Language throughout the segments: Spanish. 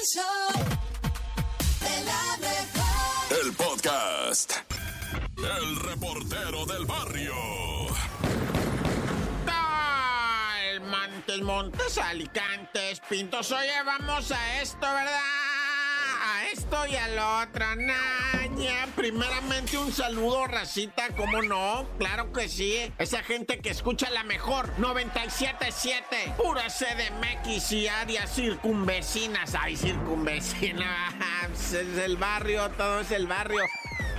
El show de la mejor. El podcast. El reportero del barrio. Montes, Montes, Alicantes, Pintos. Oye, vamos a esto, ¿verdad? Esto y a lo otro. Naña. Primeramente, un saludo, racita, ¿cómo no? Claro que sí. Esa gente que escucha la mejor. 97.7. Pura CDMX y áreas circunvecinas. Ay, circunvecinas. Es el barrio, todo es el barrio.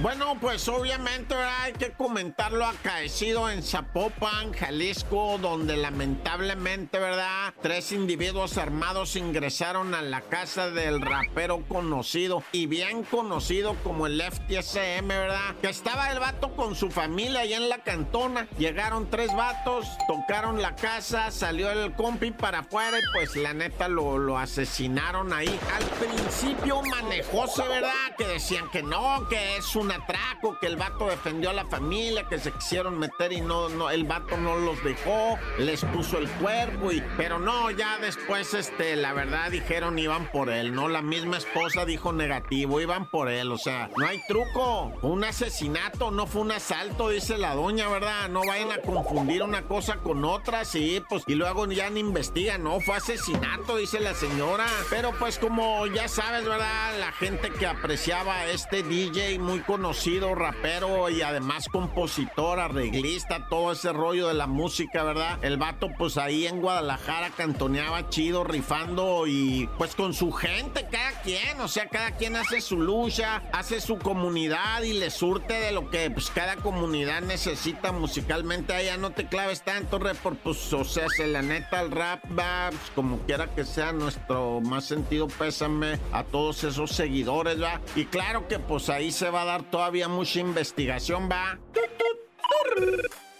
Bueno, pues obviamente ¿verdad? hay que comentar lo acaecido en Zapopan, Jalisco, donde lamentablemente, ¿verdad? Tres individuos armados ingresaron a la casa del rapero conocido y bien conocido como el FTSM, ¿verdad? Que estaba el vato con su familia allá en la cantona. Llegaron tres vatos, tocaron la casa, salió el compi para afuera y pues la neta lo, lo asesinaron ahí. Al principio manejóse, ¿verdad? Que decían que no, que es un atraco, que el vato defendió a la familia, que se quisieron meter y no, no, el vato no los dejó, les puso el cuerpo y, pero no, ya después, este, la verdad dijeron iban por él, ¿no? La misma esposa dijo negativo, iban por él, o sea, no hay truco, un asesinato, no fue un asalto, dice la doña, ¿verdad? No vayan a confundir una cosa con otra, sí, pues, y luego ya ni investigan, no, fue asesinato, dice la señora, pero pues como ya sabes, ¿verdad? La gente que apreciaba este DJ muy conocido, rapero y además compositor, arreglista, todo ese rollo de la música, ¿verdad? El vato pues ahí en Guadalajara cantoneaba chido, rifando y pues con su gente, cada quien, o sea, cada quien hace su lucha, hace su comunidad y le surte de lo que pues cada comunidad necesita musicalmente. Allá no te claves tanto, report, pues o sea, se la neta el rap va, pues, como quiera que sea nuestro más sentido pésame a todos esos seguidores, ¿va? Y claro que pues ahí se va a dar todavía mucha investigación, ¿va?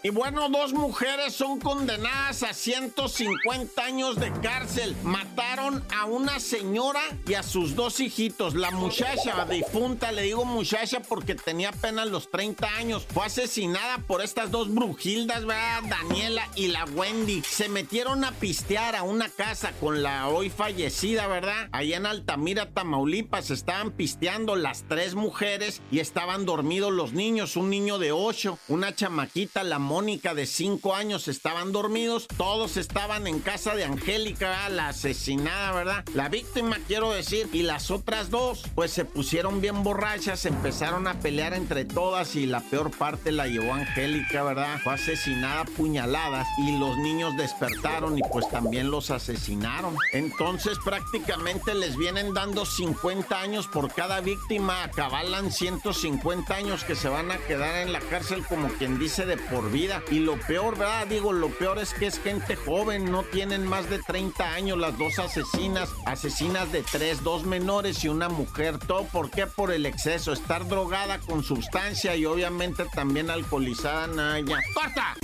Y bueno, dos mujeres son condenadas a 150 años de cárcel. Mataron a una señora y a sus dos hijitos. La muchacha difunta, le digo muchacha porque tenía apenas los 30 años, fue asesinada por estas dos brujildas, ¿verdad? Daniela y la Wendy. Se metieron a pistear a una casa con la hoy fallecida, ¿verdad? Allá en Altamira, Tamaulipas, estaban pisteando las tres mujeres y estaban dormidos los niños. Un niño de 8, una chamaquita, la Mónica de 5 años estaban dormidos, todos estaban en casa de Angélica, la asesinada, ¿verdad? La víctima, quiero decir, y las otras dos, pues se pusieron bien borrachas, empezaron a pelear entre todas y la peor parte la llevó Angélica, ¿verdad? Fue asesinada puñaladas y los niños despertaron y pues también los asesinaron. Entonces prácticamente les vienen dando 50 años por cada víctima, acabalan 150 años que se van a quedar en la cárcel como quien dice de por vida. Y lo peor, ¿verdad? Digo, lo peor es que es gente joven, no tienen más de 30 años las dos asesinas, asesinas de tres, dos menores y una mujer. ¿Todo por qué? Por el exceso, estar drogada con sustancia y obviamente también alcoholizada, Naya. ¡Corta!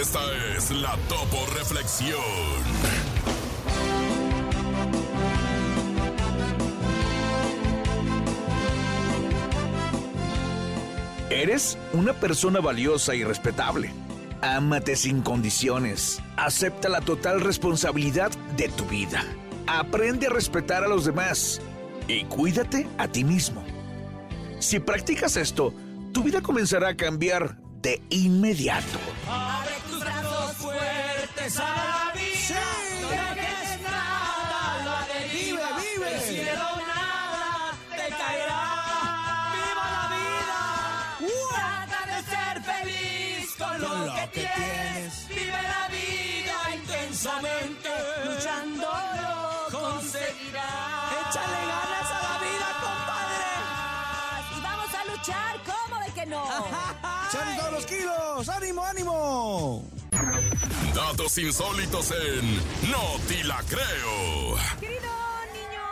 Esta es la Topo Reflexión. Eres una persona valiosa y respetable. Ámate sin condiciones. Acepta la total responsabilidad de tu vida. Aprende a respetar a los demás. Y cuídate a ti mismo. Si practicas esto, tu vida comenzará a cambiar de inmediato. Abre tus brazos fuertes ¿cómo de que no? ¡Echale todos los kilos! ¡Ánimo, ánimo! Datos insólitos en No Te La Creo. Querido niño,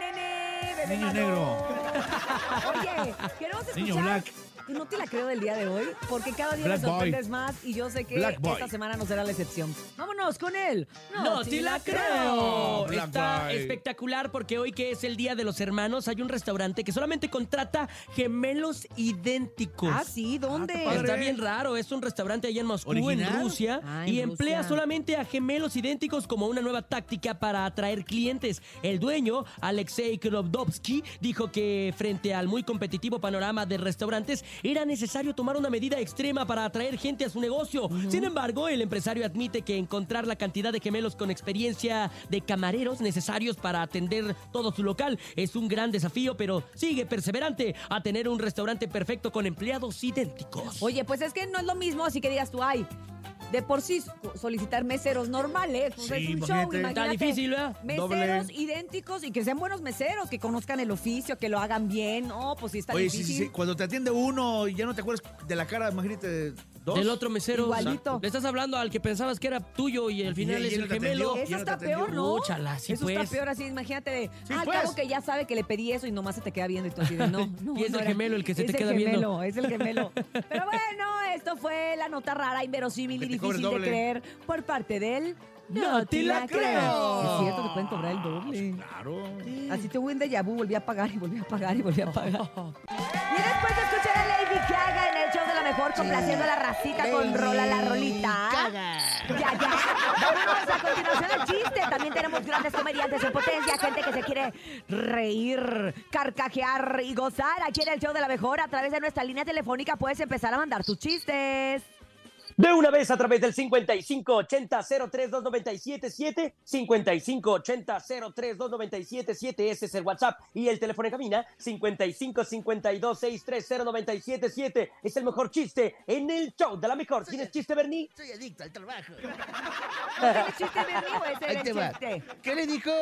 nene, bebé Niño malo. negro. Oye, queremos escuchar Niño black. No te la creo del día de hoy, porque cada día Black me Boy. sorprendes más y yo sé que Black Boy. esta semana no será la excepción. Vámonos con él. No, te la creo. Black Está Boy. espectacular porque hoy que es el Día de los Hermanos hay un restaurante que solamente contrata gemelos idénticos. Ah, sí, ¿dónde? padre. Está bien raro, es un restaurante allá en Moscú, ¿Original? en Rusia, Ah, y emplea solamente a gemelos idénticos como una nueva táctica para atraer clientes. El dueño, Alexei Krovdovsky, dijo que frente al muy competitivo panorama de restaurantes era necesario tomar una medida extrema para atraer gente a su negocio. Sin embargo, el empresario admite que encontrar la cantidad de gemelos con experiencia de camareros necesarios para atender todo su local es un gran desafío, pero sigue perseverante a tener un restaurante perfecto con empleados idénticos. Oye, pues es que no es lo mismo, así que digas tú, ay, de por sí solicitar meseros normales, pues Sí, es un show, imagínate. Está difícil, ¿verdad? Meseros Doble. idénticos y que sean buenos meseros, que conozcan el oficio, que lo hagan bien. No, pues sí está Oye, sí, difícil. sí, sí, cuando te atiende uno y ya no te acuerdas de la cara, imagínate dos. Del otro mesero. Igualito. Le estás hablando al que pensabas que era tuyo y al final Y- y es el gemelo. Eso está peor, ¿no? Úchala, sí, eso pues. está peor así, imagínate de, Sí, ah, al pues. cabo que ya sabe que le pedí eso y nomás se te queda viendo y tú así de, no, no. Y es no el era. gemelo el que se Es te el queda gemelo, viendo. Es el gemelo. Pero bueno, esto fue la nota rara, inverosímil y difícil de creer por parte del... No te la creo. Es cierto, te pueden cobrar el doble. Claro. Así tuve un déjà vu, volví a pagar y volví a pagar y volví a pagar. y después de escuchar a Lady Gaga mejor, complaciendo a la racita con rola la rolita. Ya, ya. Vámonos a continuación el chiste. También tenemos grandes comediantes en potencia, gente que se quiere reír, carcajear y gozar. Aquí en el show de la mejor, a través de nuestra línea telefónica, puedes empezar a mandar tus chistes. De una vez a través del 5580-032977, 5580-032977, ese es el WhatsApp y el teléfono en cabina, 5552-630977, es el mejor chiste en el show de la mejor. ¿Tienes chiste, Bernie? Soy adicto al trabajo. ¿Tienes chiste, Bernie, o el chiste? ¿Qué le dijo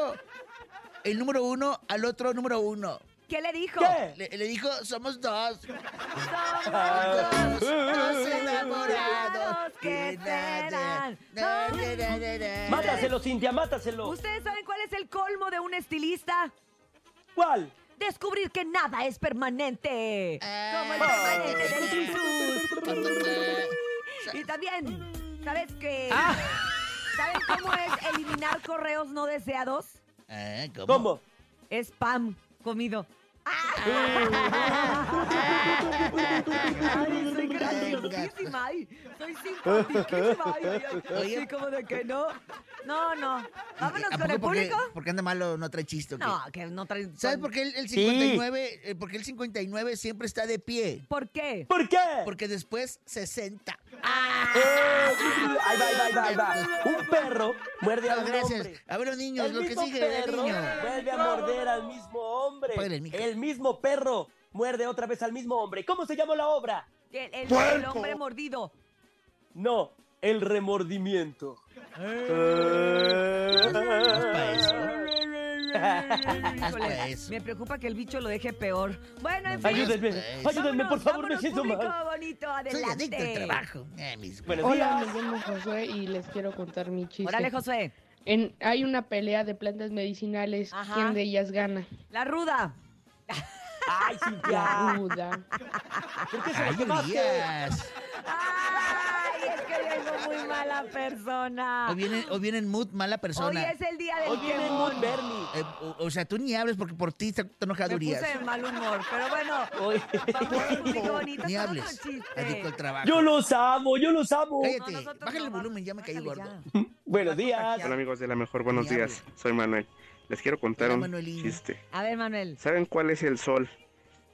el número uno al otro número uno? ¿Qué le dijo? ¿Qué? Le, le dijo, somos dos. Somos Dos, dos enamorados que serán. Mátaselo, Cintia, mátaselo. ¿Ustedes saben cuál es el colmo de un estilista? ¿Cuál? Descubrir que nada es permanente. Como el permanente del Jesús. Y también, ¿sabes qué? ¿Saben cómo es eliminar correos no deseados? Ah, ¿cómo? ¿Cómo? Spam comido. Ay, soy graciosísima, ay, soy simpaticísima. Ay, ay, ay, Oye. así como de que no. No, no. Vámonos ¿A con el porque, público. porque anda malo, no trae chiste? o qué? No, que no trae. ¿Sabes por qué el, el 59, eh, porque el 59 siempre está de pie? ¿Por qué? ¿Por qué? Porque después 60. Eh, ahí va, ahí va, ahí va, ahí va. Un perro muerde a Ah, un gracias. hombre. A ver, los niños, El lo que mismo sigue, perro niño. vuelve a morder al mismo hombre. Apágale el micro. El mismo perro muerde otra vez al mismo hombre. ¿Cómo se llama la obra? El, el- el hombre mordido. No, el remordimiento. Híjole, me preocupa que el bicho lo deje peor. Bueno, en fin. Ayúdenme, Eso. ayúdenme, por favor, me siento mal. bonito, Soy adelante. al trabajo. Eh, mis- Hola, me llamo Josué y les quiero contar mi chiste. Órale, Josué. En- hay una pelea de plantas medicinales. Ajá. ¿Quién de ellas gana? La ruda. Ay, Cintia. ¿Por qué se Ay, lo? Urias. Ay, es que vengo muy mala persona. Hoy viene, hoy viene en mood mala Hoy persona. es el día del Hoy viene quemón. Mood Bernie. Eh, o, o sea, tú ni hables porque por ti está enojado Me Urias. puse de mal humor, pero bueno. Hoy- Vamos, bonito, Ni hables. con chiste. Adicto al trabajo. Yo los amo, yo los amo. Cállate. No, nosotros Bájale no, el volumen, ya me caí bájale gordo. ya. Buenos días. Hola amigos de la mejor, buenos Ni días. hables. Soy Manuel. Les quiero contar Hola, un chiste. A ver, Manuel. ¿Saben cuál es el sol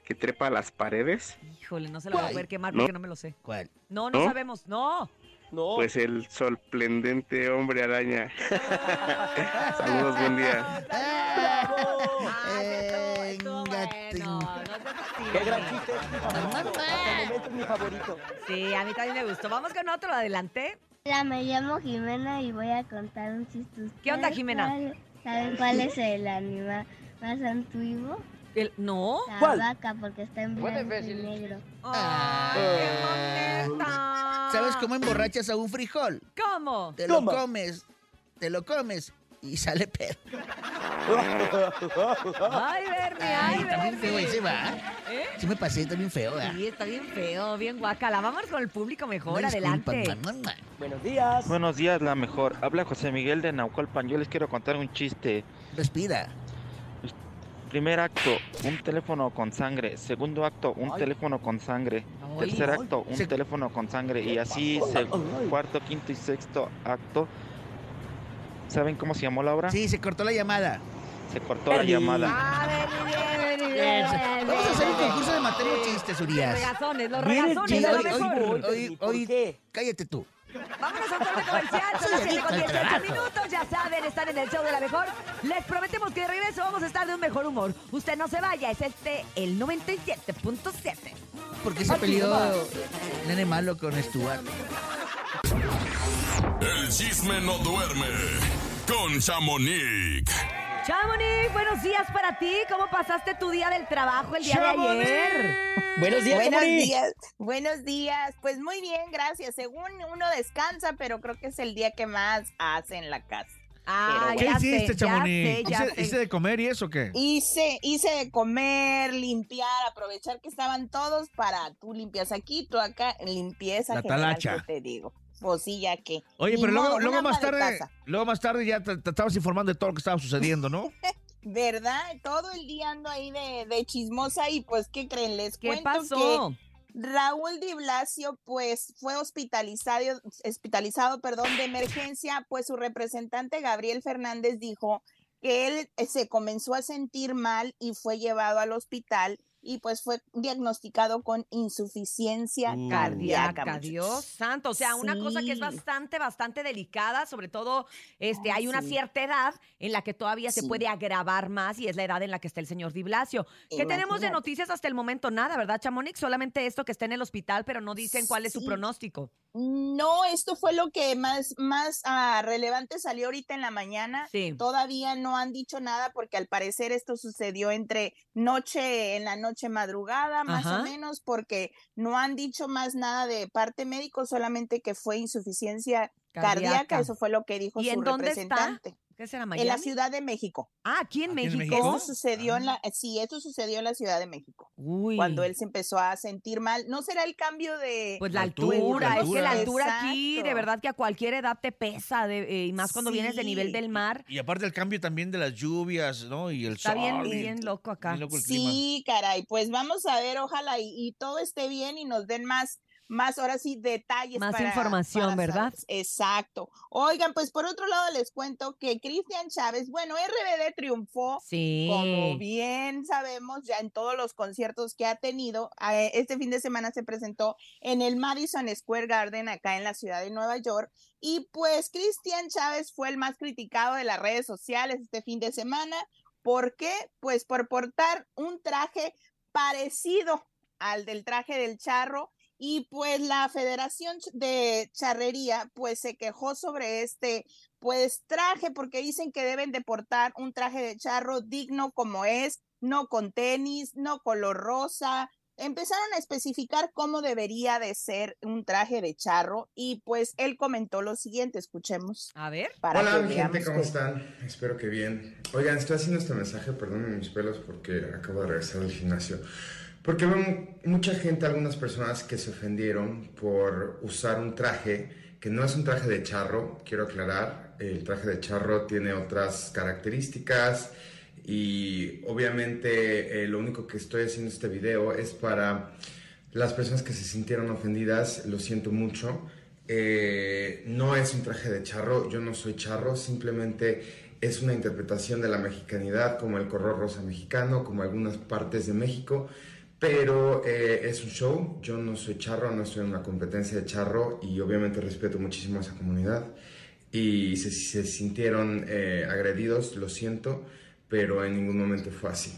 que trepa a las paredes? Híjole, no se la voy a poder quemar ¿No? porque no me lo sé. ¿Cuál? No, no, ¿No? sabemos. No. No. Pues el sorprendente hombre araña. Saludos, buen día. Qué gran chiste, es mi favorito. Hasta el momento es mi favorito. Sí, a mí también me gustó. Vamos con otro, adelante. Hola, me llamo Jimena y voy a contar un chiste. ¿Qué onda, ¿Ustedes Jimena? cuál- ¿Saben cuál es el animal más antiguo? El- ¿No? La ¿Cuál? vaca, porque está en blanco y negro. Ay, qué bonita. ¿Sabes cómo emborrachas a un frijol? ¿Cómo? Te ¿Cómo? lo comes, te lo comes y sale pedo. Ay, Bernie, ay, Ay, también feo ese va. ¿Eh? Sí me pasé, está bien feo, ¿verdad? Sí, está bien feo, bien guacala. Vamos con el público mejor, adelante. Buenos días. Buenos días, la mejor. Habla José Miguel de Naucalpan. Yo les quiero contar un chiste. Respira. Primer acto, un teléfono con sangre. Segundo acto, un Ay. teléfono con sangre. Ay, Tercer ay. acto, un Se- teléfono con sangre. Y así, se- cuarto, quinto y sexto acto. ¿Saben cómo se llamó la obra? Sí, se cortó la llamada. Se cortó la llamada. Ah. Vamos a hacer un concurso de materia de chistes, Los Urias. regazones, los regazones, de lo hoy- mejor. hoy- ¿Por hoy- qué? Cállate tú. Vámonos a un corte comercial, son las Soy 7 con adicto al 18 trabajo. minutos, ya saben, están en el show de la mejor. Les prometemos que de regreso vamos a estar de un mejor humor. Usted no se vaya, es este, el 97.7. ¿Por qué se peleó Nene Malo con Stuart? El chisme no duerme con Chamonix. Chamonix, buenos días para ti. ¿Cómo pasaste tu día del trabajo el día de ayer? Buenos días, Buenos Chamonix. días, buenos días. Pues muy bien, gracias. Según uno descansa, pero creo que es el día que más hace en la casa. Ah, ¿Qué hiciste, Chamonix? ¿Hice, hice de comer y eso qué? Hice, hice de comer, limpiar, aprovechar que estaban todos para tú limpias aquí, tú acá, limpieza La general, talacha. ¿qué te digo. Pues sí, ya que. Oye, Ni pero luego, modo, luego más tarde, luego más tarde ya te, te estabas informando de todo lo que estaba sucediendo, ¿no? ¿Verdad? Todo el día ando ahí de, de chismosa y pues, ¿qué creen? Les ¿Qué cuento pasó? que Raúl Di Blasio, pues, fue hospitalizado, hospitalizado, perdón, de emergencia, pues su representante Gabriel Fernández dijo que él eh, se comenzó a sentir mal y fue llevado al hospital y pues fue diagnosticado con insuficiencia Uh. cardíaca. Cardíaca. Dios santo. O sea, una cosa que es bastante, bastante delicada, sobre todo, este, hay una sí. cierta edad en la que todavía se puede agravar más y es la edad en la que está el señor Di Blasio. ¿Qué tenemos de noticias hasta el momento? Nada, ¿verdad, Chamonix? Solamente esto que está en el hospital, pero no dicen cuál es su pronóstico. No, esto fue lo que más, más ah, relevante salió ahorita en la mañana. Sí. Todavía no han dicho nada porque al parecer esto sucedió entre noche, en la noche madrugada, más Ajá. o menos, porque no han dicho más nada de parte médico, solamente que fue insuficiencia cardíaca. Cardíaca. Eso fue lo que dijo ¿Y su en dónde está? ¿Qué será, En la? Ciudad de México. Ah, aquí en ¿Aquí en México. Esto sucedió en la, sí, esto sucedió en la Ciudad de México. Uy. Cuando él se empezó a sentir mal. ¿No será el cambio de, Pues la La altura, es que la altura. aquí, de verdad que a cualquier edad te pesa, de- eh, y más cuando vienes de nivel del mar. Y aparte el cambio también de las lluvias, ¿no? Y el Está sol. bien, y- bien loco acá. bien loco el clima. Sí, caray, pues vamos a ver, ojalá y, y todo esté bien y nos den más, más ahora sí, detalles. Más para- información, para ¿verdad? saber. Exacto. Oigan, pues por otro lado les cuento que Cristian Chávez, bueno, RBD triunfó. Sí. Como bien sabemos, ya en todos los conciertos que ha tenido, eh, este fin de semana se presentó en el Madison Square Garden acá en la ciudad de Nueva York. Y pues Cristian Chávez fue el más criticado de las redes sociales este fin de semana. ¿Por qué? Pues por portar un traje parecido al del traje del charro. Y pues la Federación de Charrería pues se quejó sobre este pues traje porque dicen que deben de portar un traje de charro digno como es, no con tenis, no color rosa. Empezaron a especificar cómo debería de ser un traje de charro y pues él comentó lo siguiente, escuchemos. A ver. Para Hola mi gente, ¿cómo que- están? Espero que bien. Oigan, estoy haciendo este mensaje, perdonen mis pelos porque acabo de regresar del gimnasio. Porque veo mu- mucha gente, algunas personas que se ofendieron por usar un traje que no es un traje de charro, quiero aclarar, el traje de charro tiene otras características y obviamente eh, lo único que estoy haciendo este video es para las personas que se sintieron ofendidas, lo siento mucho. Eh, no es un traje de charro, yo no soy charro, simplemente es una interpretación de la mexicanidad como el color rosa mexicano, como algunas partes de México, pero eh, es un show, yo no soy charro, no estoy en una competencia de charro y obviamente respeto muchísimo a esa comunidad y si se, sintieron eh, agredidos, lo siento, pero en ningún momento fue así.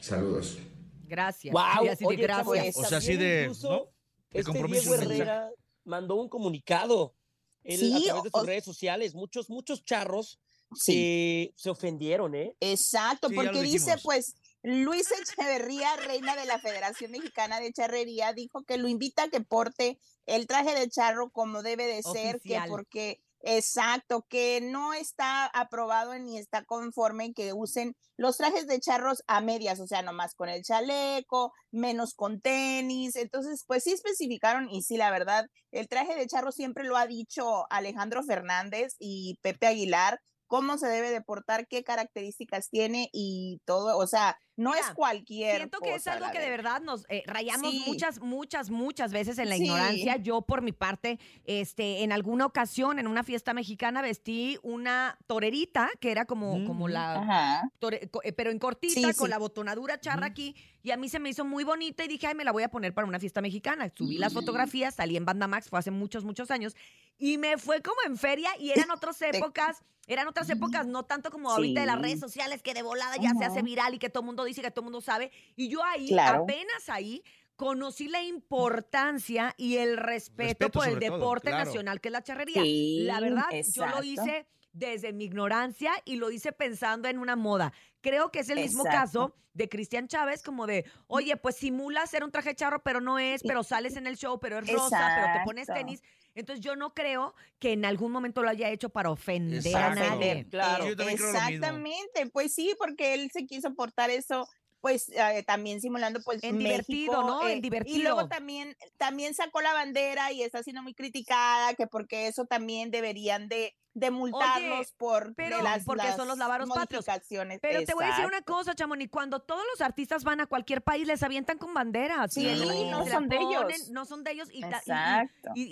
Saludos. Gracias. Wow, de oye, gracias. O sea, así de, incluso ¿no? De Este compromiso Diego el mensaje. Herrera mandó un comunicado él, Sí, a través de sus o- redes sociales. Muchos, muchos charros Sí. se, se ofendieron, ¿eh? Exacto, Sí, porque dice pues Luis Echeverría, reina de la Federación Mexicana de Charrería, dijo que lo invita a que porte el traje de charro como debe de ser, Oficial. que porque Exacto, que no está aprobado ni está conforme que usen los trajes de charros a medias, o sea, nomás con el chaleco, menos con tenis. Entonces, pues sí especificaron y sí, la verdad, el traje de charro siempre lo ha dicho Alejandro Fernández y Pepe Aguilar, cómo se debe de portar, qué características tiene y todo, o sea, no es cualquier Siento que es cosa, algo la que de verdad nos eh, rayamos Sí. muchas, muchas, muchas veces en la Sí. ignorancia. Yo, por mi parte, este, en alguna ocasión, en una fiesta mexicana, vestí una torerita, que era como, como la. Ajá. tore- eh, pero en cortita, Sí, con la botonadura charra aquí. Y a mí se me hizo muy bonita y dije, ay, me la voy a poner para una fiesta mexicana. Subí las fotografías, salí en Banda Max, fue hace muchos, muchos años. Y me fue como en feria y eran otras épocas. Eran otras épocas, no tanto como ahorita de las redes sociales, que de volada ya se hace viral y que todo el mundo dice que todo el mundo sabe. Y yo ahí, Claro. apenas ahí, conocí la importancia y el respeto, Respeto por el todo, deporte claro. nacional que es la charrería. Sí, la verdad, yo lo hice desde mi ignorancia y lo hice pensando en una moda. Creo que es el mismo caso de Cristian Chávez, como de, oye, pues simula ser un traje charro, pero no es, pero sales en el show, pero es rosa, pero te pones tenis. Entonces yo no creo que en algún momento lo haya hecho para ofender Exacto. a nadie. Claro. Yo también creo lo mismo. Exactamente, pues sí, porque él se quiso portar eso, pues eh, también simulando pues En divertido, México, ¿no? En eh, Y divertido. luego también, también sacó la bandera y está siendo muy criticada, que porque eso también deberían de, de multarnos por pero de las, porque son los lábaros patrios. modificaciones. Pero te voy a decir una cosa, Chamonix, cuando todos los artistas van a cualquier país, les avientan con banderas. Sí, y no son de ellos. No son de ellos y,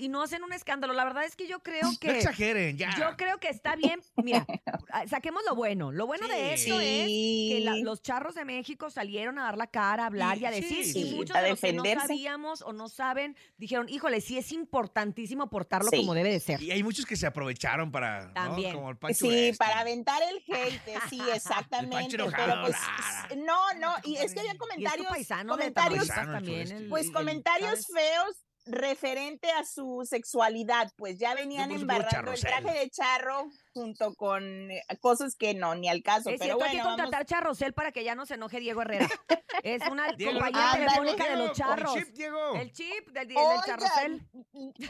y- no hacen un escándalo. La verdad es que yo creo No que... exageren, ya. Yo creo que está bien. Mira, ah, saquemos lo bueno. Lo bueno de Sí. esto es que la- los charros de México salieron a dar la cara, a hablar y, a decir. sí, y sí. muchos A de los que no sabíamos o no saben dijeron, híjole, sí es importantísimo portarlo Sí. como debe de ser. Y hay muchos que se aprovecharon para. También. Como el Pancho Sí, este. para aventar el hate, sí, exactamente. Pero pues, no, no, y es que había comentarios, paisano comentarios, Paisano, también. El- pues el comentarios feos referente a su sexualidad, pues ya venían embarrando el traje de charro junto con eh, cosas que no, ni al caso. Es pero cierto, hay bueno, que contratar vamos- Charrosel para que ya no se enoje Diego Herrera. es una Diego, compañía ándale. telefónica de los charros. El chip, Diego. El chip del, del Oigan, Charrosel.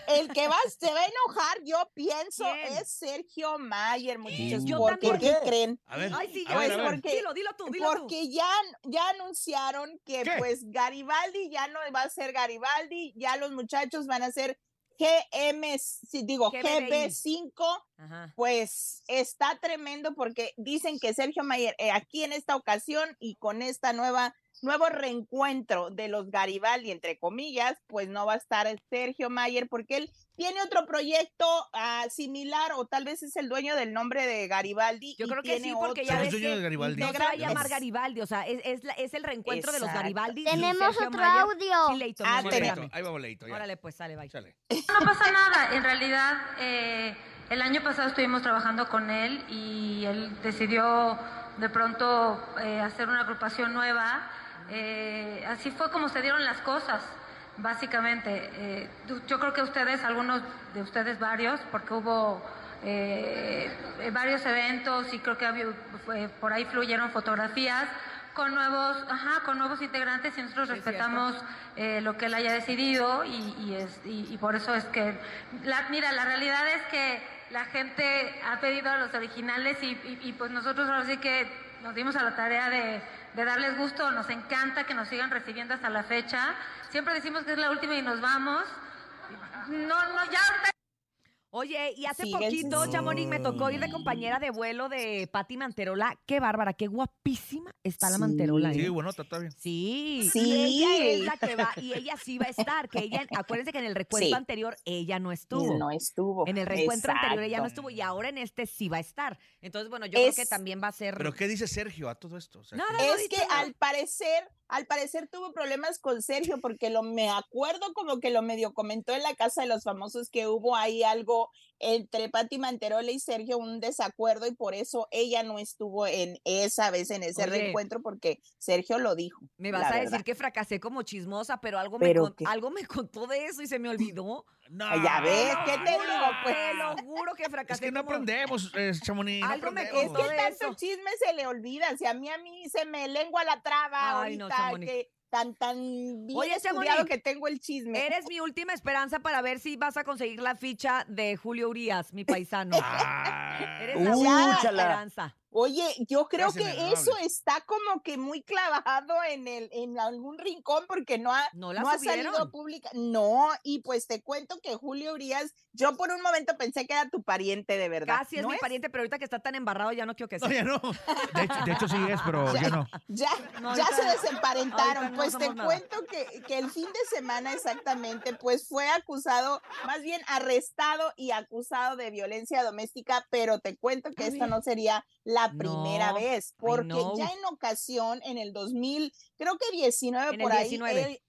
el que va, se va a enojar, yo pienso, ¿Quién? es Sergio Mayer, muchachos. Yo ¿Por también. qué creen? A ver. Ay, sí, a ya ver, ves, a ver. porque- Dilo, dilo tú, dilo tú. Porque ya, ya anunciaron que ¿Qué? pues Garibaldi ya no va a ser Garibaldi, ya los muchachos van a ser GM, digo GBI. GB5, Ajá. pues está tremendo porque dicen que Sergio Mayer eh, aquí en esta ocasión y con esta nueva nuevo reencuentro de los Garibaldi entre comillas, pues no va a estar Sergio Mayer porque él tiene otro proyecto ah, similar o tal vez es el dueño del nombre de Garibaldi. Yo y creo que tiene sí, porque ya otro- ¿Es ves dueño que de Garibaldi? no se va a llamar es- Garibaldi, o sea, es, es, la- es el reencuentro de los. Garibaldi. Tenemos Sergio otro Mayer. audio. Sí, Leito, Ah, espérame. Ahí va boleto. ya. Órale, pues, sale, bye. No pasa nada, en realidad eh, el año pasado estuvimos trabajando con él y él decidió de pronto eh, hacer una agrupación nueva. Eh, así fue como se dieron las cosas, básicamente. Eh, yo creo que ustedes, algunos de ustedes varios, porque hubo eh, eh, varios eventos y creo que había- fue- por ahí fluyeron fotografías con nuevos, ajá, con nuevos integrantes y nosotros Sí, respetamos eh, lo que él haya decidido y, y es, y, y por eso es que, la, mira, la realidad es que la gente ha pedido a los originales y, y- y, pues nosotros ahora sí que nos dimos a la tarea de, de darles gusto, nos encanta que nos sigan recibiendo hasta la fecha. Siempre decimos que es la última y nos vamos. No, no, ya Oye, y hace poquito, sin- Chamonix, me tocó ir de compañera de vuelo de Patti Manterola. Qué bárbara, qué guapísima está la Sí. Manterola. Sí, ¿eh? bueno, está, está bien. Sí, Sí. y ella es la que va, y ella sí va a estar, que ella, acuérdense que en el recuento Sí. anterior ella no estuvo. No estuvo. En el reencuentro anterior ella no estuvo y ahora en este sí va a estar. Entonces, bueno, yo creo que también va a ser. Pero ¿qué dice Sergio a todo esto? O sea, Nada, ¿qué- no ha Es que nada. al parecer, al parecer tuvo problemas con Sergio porque lo me acuerdo como que lo medio comentó en la casa de los famosos que hubo ahí algo entre Patti Manterola y Sergio, un desacuerdo y por eso ella no estuvo en esa vez en ese Oye. reencuentro porque Sergio lo dijo. Me vas a decir que fracasé como chismosa, pero algo, ¿Pero me, con- algo me contó de eso y se me olvidó. No, Ya ves, ¿qué te no, digo? Pues Te lo juro que Es fracasé. que no como- aprendemos, eh, Chamonix. Algo me aprendemos. Es que de tanto eso. chisme se le olvida. Si a mí, a mí se me lengua la traba Ay, no, ahorita Chamonix. que, tan, tan bien Oye, estudiado que tengo el chisme. Eres mi última esperanza para ver si vas a conseguir la ficha de Julio Urias, mi paisano. Eres la última esperanza. Oye, yo creo Gracias, que eso está como que muy clavado en el en algún rincón porque no ha, ¿No la ha salido pública. No, y pues te cuento que Julio Urias, yo por un momento pensé que era tu pariente de verdad. Casi es ¿No mi pariente, pero ahorita que está tan embarrado ya no quiero que sea. No, ya no. De hecho, de hecho sí es, pero ya no. Ya, No, ya ahorita- se desemparentaron. pues te nada. cuento que, que el fin de semana exactamente, pues fue acusado, más bien arrestado y acusado de violencia doméstica, pero te cuento que esta no sería la primera No, vez, porque ya en ocasión, en el 2000, creo que 19 En el por ahí, 19. él-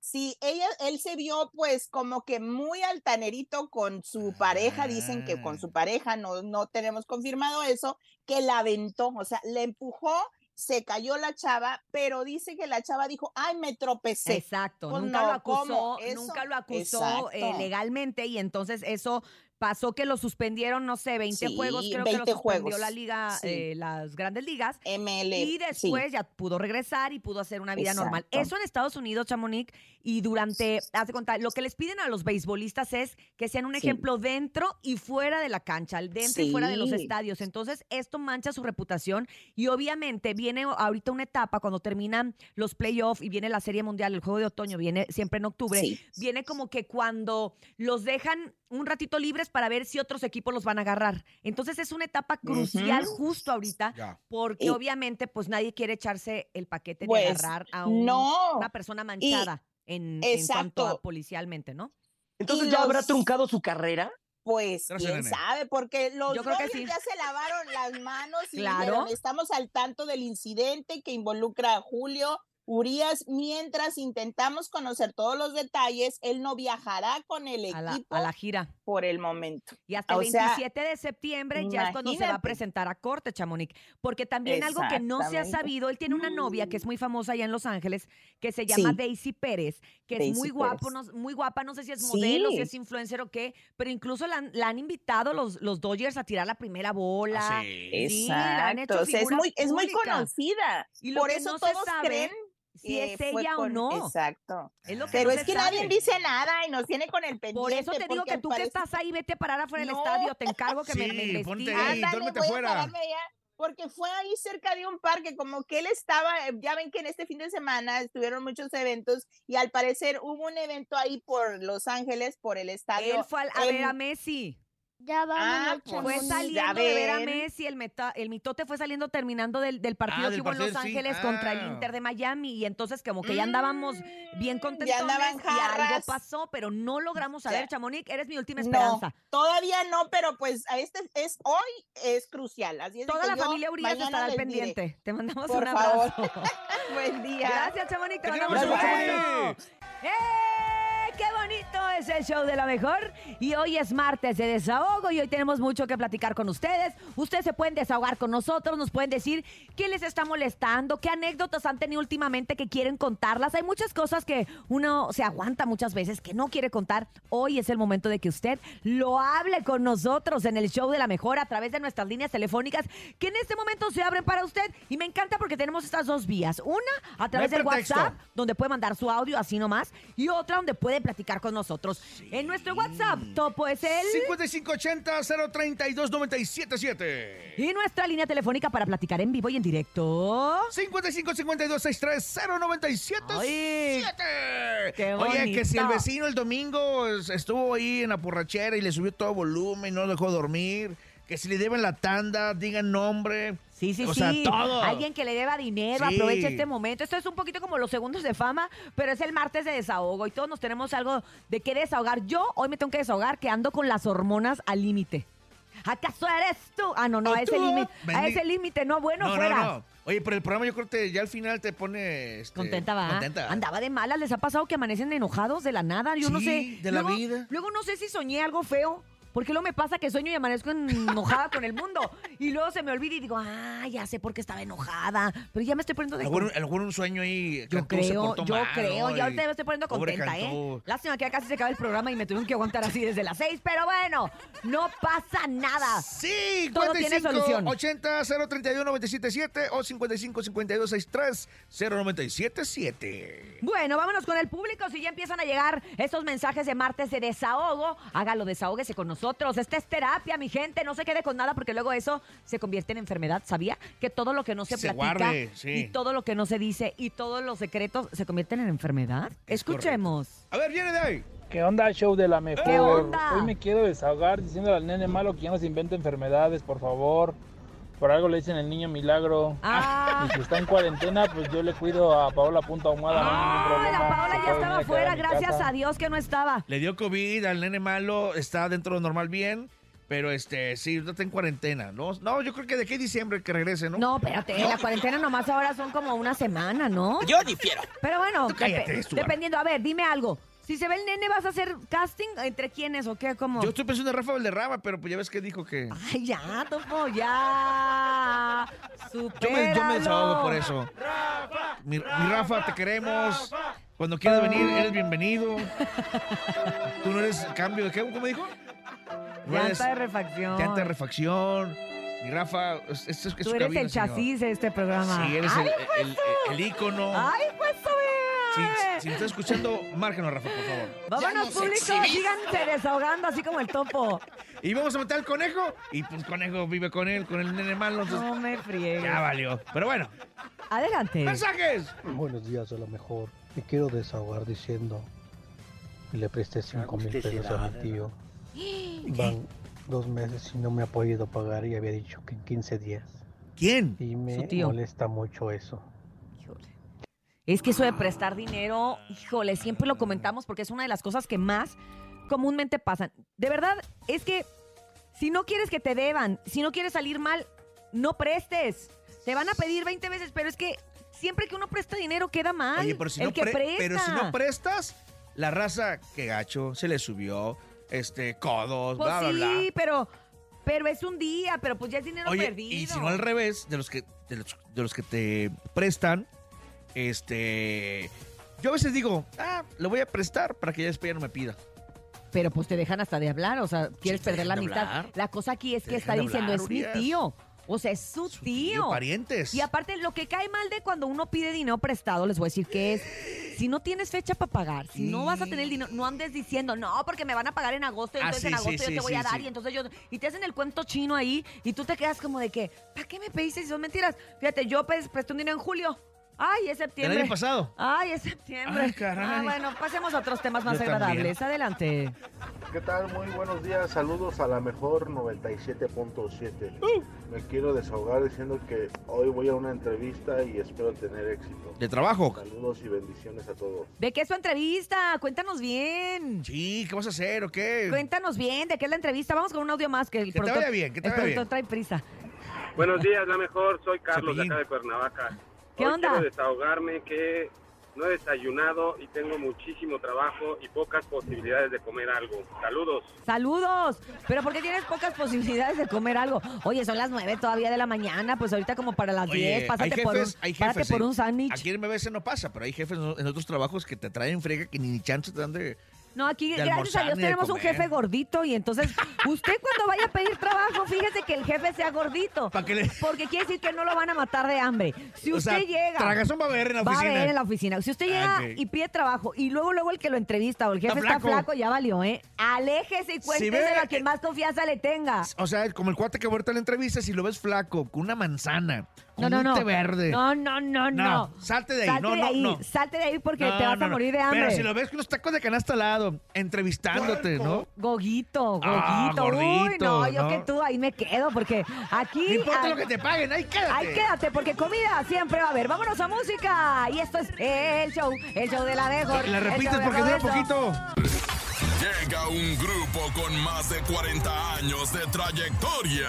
Sí, ella, él se vio pues como que muy altanerito con su pareja, dicen que con su pareja, no, no tenemos confirmado eso, que la aventó, o sea, le empujó, se cayó la chava, pero dice que la chava dijo, ay, me tropecé. Exacto, Pues nunca no, lo acusó, nunca lo acusó legalmente y entonces eso pasó que lo suspendieron, no sé, 20 Sí, juegos, creo que lo 20 suspendió juegos. la liga, Sí. eh, las grandes ligas. ML. Y sí. después ya pudo regresar y pudo hacer una vida normal. Eso en Estados Unidos, Chamonix, y durante, haz de cuenta, lo que les piden a los beisbolistas es que sean un ejemplo dentro y fuera de la cancha, dentro y fuera de los estadios. Entonces, esto mancha su reputación y obviamente viene ahorita una etapa cuando terminan los playoffs y viene la Serie Mundial, el Juego de Otoño, viene siempre en octubre, viene como que cuando los dejan un ratito libres para ver si otros equipos los van a agarrar. Entonces es una etapa crucial justo ahorita porque Y- obviamente pues nadie quiere echarse el paquete Pues, de agarrar a un- no. una persona manchada en, cuanto a policialmente, ¿no? Entonces ya habrá truncado su carrera. Pues Gracias, quién nene. sabe, porque los sí. ya se lavaron las manos y Claro. dijeron, estamos al tanto del incidente que involucra a Julio Urias. Mientras intentamos conocer todos los detalles, él no viajará con el A la, equipo a la gira. por el momento. Y hasta el O sea, 27 de septiembre ya es cuando se va a presentar a corte, Chamonix. Porque también algo que no se ha sabido, él tiene una novia que es muy famosa allá en Los Ángeles, que se llama Sí. Daisy Pérez, que es muy guapo, no- muy guapa, no sé si es modelo, si es influencer o qué, pero incluso la han, la han invitado los, los Dodgers a tirar la primera bola. Ah, sí. Sí, la han hecho Exacto, o sea, es muy, es muy conocida. Y por eso no todos sabe creen si que es ella o con- no. Exacto. Es lo que Pero no es que nadie sabe. dice nada y nos tiene con el pendiente. Por eso te digo que tú que parecer- estás ahí, vete a parar afuera del No. estadio, te encargo que me, me Sí, ponte investigues. ahí, Ándale, duérmete voy a fuera. pararme allá, porque fue ahí cerca de un parque, como que él estaba, eh, ya ven que en este fin de semana estuvieron muchos eventos y al parecer hubo un evento ahí por Los Ángeles, por el estadio. Él fue al- a ver en- a Messi. Ya Ah, vámonos, pues, Fue saliendo de ver a. Messi, el, meta- el mitote fue saliendo terminando del, del partido Ah, que del hubo en Los sí. Ángeles contra el Ah. Inter de Miami y entonces como que ya andábamos bien contentos Mm, andaban y algo pasó, pero no logramos Ya. saber, Chamonix, eres mi última No, esperanza. todavía no, pero pues a este es hoy es crucial. Así es de Toda la yo familia Urias estará al pendiente. diré. Te mandamos Por un abrazo. favor. Buen día. Gracias, Chamonix, te Te mandamos un abrazo. ¡Eh! ¡Qué bonito es el show de la mejor! Y hoy es martes de desahogo y hoy tenemos mucho que platicar con ustedes. Ustedes se pueden desahogar con nosotros, nos pueden decir qué les está molestando, qué anécdotas han tenido últimamente que quieren contarlas. Hay muchas cosas que uno se aguanta muchas veces que no quiere contar. Hoy es el momento de que usted lo hable con nosotros en el show de la mejor a través de nuestras líneas telefónicas que en este momento se abren para usted. Y me encanta porque tenemos estas dos vías. Una a través del pretexto. WhatsApp donde puede mandar su audio así nomás, y otra donde puede platicar con nosotros. En nuestro WhatsApp, Topo es el... 5580-032-977. Y nuestra línea telefónica para platicar en vivo y en directo. 5552-630977. qué Oye, que si el vecino el domingo es- estuvo ahí en la borrachera y le subió todo volumen y no lo dejó dormir. Que si le deben la tanda, digan nombre. Sí, sí, o sí. sea, todo. Alguien que le deba dinero, Sí. aprovecha este momento. Esto es un poquito como los segundos de fama, pero es el martes de desahogo y todos nos tenemos algo de qué desahogar. Yo hoy me tengo que desahogar que ando con las hormonas al límite. ¿Acaso eres tú? Ah, no, no, ¿O a ese límite. A ese límite, no, bueno, no, fuera. no, no. Oye, pero el programa yo creo que ya al final te pone... este, Contenta, va. Contenta. Andaba de malas, les ha pasado que amanecen enojados de la nada. Yo no sé. de la Luego- vida. Luego no sé si soñé algo feo porque luego me pasa que sueño y amanezco enojada con el mundo. Y luego se me olvida y digo, ah, ya sé por qué estaba enojada. Pero ya me estoy poniendo de A lo mejor- a lo mejor un sueño ahí. Yo Cantú se creo, portó yo mal, creo. ¿no? Y ahorita me estoy poniendo pobre contenta, ¿eh? Lástima que ya casi se acaba el programa y me tuvieron que aguantar así desde las seis. Pero bueno, no pasa nada. Sí, Todo tiene 55 solución. 80 031 977 o 55 52 63 0977. Bueno, vámonos con el público. Si ya empiezan a llegar estos mensajes de martes de desahogo, hágalo, desahóguese con nosotros. Esta es terapia, mi gente. No se quede con nada porque luego eso se convierte en enfermedad. ¿Sabía? Que todo lo que no se, Se platica guarde, sí. y todo lo que no se dice y todos los secretos se convierten en enfermedad. Escuchemos. A ver, viene de ahí. ¿Qué onda, show de la mejor? ¿Qué onda? Hoy me quiero desahogar diciéndole al nene malo que ya no se inventa enfermedades, por favor. Por algo le dicen el niño milagro. Ah. Y si está en cuarentena, pues yo le cuido a Paola Punta Ahumada, no Ah, problema. la Paola ya estaba afuera, gracias casa. a Dios que no estaba. Le dio COVID al nene malo, está dentro de lo normal bien, pero este, sí, no está en cuarentena, ¿no? No, yo creo que de aquí a diciembre que regrese, ¿no? No, espérate, la cuarentena nomás ahora son como una semana, ¿no? Yo difiero. Pero bueno, Tú cállate, depe- Stuart. dependiendo, a ver, dime algo. Si se ve el nene, ¿vas a hacer casting? ¿Entre quiénes o qué? ¿Cómo? Yo estoy pensando en Rafa Valderrama, pero pues ya ves que dijo que... Ay, ya, Topo, ya. Yo me, yo me desahogo por eso. Mi, mi Rafa, te queremos. Cuando quieras venir, eres bienvenido. Tú no eres cambio de qué, ¿cómo dijo? No eres Llanta de refacción. llanta de refacción. Mi Rafa, es, es, es Tú su eres cabina, el señor. chasis de este programa. Sí, eres ¡Ay, el, el, el ícono. ¡Ay, pues, Si, si me estás escuchando, márcanos, Rafa, por favor. Vámonos, público, síganse desahogando así como el topo. Y vamos a meter al conejo. Y pues conejo vive con él, con el nene malo. entonces No me friegues. ya valió. Pero bueno, Adelante. mensajes. Buenos días, a lo mejor. Me quiero desahogar diciendo que le presté 5 mil pesos a mi tío. Van dos meses y no me ha podido pagar y había dicho que en 15 días. ¿Quién? Y Su me tío. molesta mucho eso. Es que eso de prestar dinero, híjole, siempre lo comentamos porque es una de las cosas que más comúnmente pasan. De verdad, es que si no quieres que te deban, si no quieres salir mal, no prestes. Te van a pedir 20 veces, pero es que siempre que uno presta dinero queda mal. Oye, pero si, el no que pre- presta. pero si no prestas, la raza que gacho se le subió, este, codos, Pues bla, bla, sí, bla. pero, pero es un día, pero pues ya es dinero Oye, perdido. y si no al revés, de los que, de los, de los que te prestan, este, yo a veces digo, ah, le voy a prestar para que ya después ya no me pida. Pero pues te dejan hasta de hablar, o sea, quieres te perder la dejan de amistad. hablar. La cosa aquí es Te que está dejan de diciendo, hablar, es mi Urias. tío. O sea, es su, tío. parientes. Y aparte, lo que cae mal de cuando uno pide dinero prestado, les voy a decir que es, si no tienes fecha para pagar, si no vas a tener el dinero, no andes diciendo, no, porque me van a pagar en agosto, y Ah, entonces sí, en sí, agosto yo sí, te voy sí, a dar, sí. y entonces yo, y te hacen el cuento chino ahí, y tú te quedas como de que, ¿para qué me pediste si son mentiras? Fíjate, yo pues, presté un dinero en julio. Ay, es septiembre. año pasado? Ay, es septiembre. Ay, caray. Ah, bueno, pasemos a otros temas más Yo también. agradables. Adelante. ¿Qué tal? Muy buenos días. Saludos a la mejor 97.7. Me quiero desahogar diciendo que hoy voy a una entrevista y espero tener éxito. ¿De trabajo? Saludos y bendiciones a todos. ¿De qué es tu entrevista? Cuéntanos bien. Sí, ¿qué vas a hacer o qué? Cuéntanos bien, ¿de qué es la entrevista? Vamos con un audio más que el Que te vaya bien, que te el vaya bien. trae prisa. Buenos días, la mejor. Soy Carlos de acá de Cuernavaca. ¿Qué Hoy onda? Quiero desahogarme que no he desayunado y tengo muchísimo trabajo y pocas posibilidades de comer algo. Saludos. Saludos. Pero ¿por qué tienes pocas posibilidades de comer algo? Oye, son las nueve todavía de la mañana, pues ahorita como para las Oye, 10, hay pásate por un, jefes, hay párate jefes, por un sándwich. Aquí en MBS no pasa, pero hay jefes en en otros trabajos que te traen frega que ni chance te dan de... No, aquí de gracias a Dios tenemos un jefe gordito y entonces usted cuando vaya a pedir trabajo, fíjese que el jefe sea gordito. Porque quiere decir que no lo van a matar de hambre. Si O usted sea, llega... tragazón va a haber en la Va a oficina. haber en la oficina. Si usted llega Ah, ok. y pide trabajo y luego luego el que lo entrevista o el jefe Está está flaco, flaco. ya valió, ¿eh? Aléjese y cuénteselo ve- a quien más confianza le tenga. O sea, como el cuate que ahorita en la entrevista, si lo ves flaco, con una manzana, No, no, no. verde. No, no, no, no. No, salte de ahí. Salte no, de no, ahí, no. salte de ahí porque No, te vas no, a morir de hambre. Pero si lo ves con unos tacos de canasta al lado, entrevistándote, ¿no? Goguito, Ah, goguito. Uy, no, yo que tú ahí me quedo porque aquí... No importa lo que te paguen, ahí quédate. Ahí quédate porque comida siempre va a haber. Vámonos a música. Y esto es el show, el show de la mejor. La repites porque dura poquito. Llega un grupo con más de 40 años de trayectoria.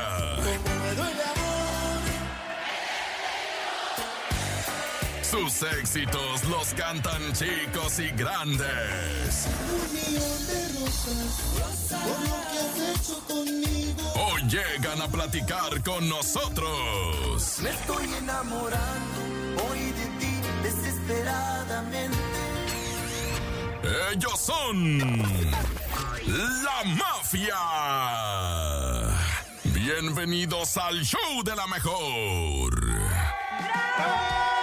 Sus éxitos los cantan chicos y grandes. Un millón de rosas por lo que has hecho conmigo. Hoy llegan a platicar con nosotros. Me estoy enamorando hoy de ti desesperadamente. Ellos son la mafia. Bienvenidos al show de la mejor. Ahora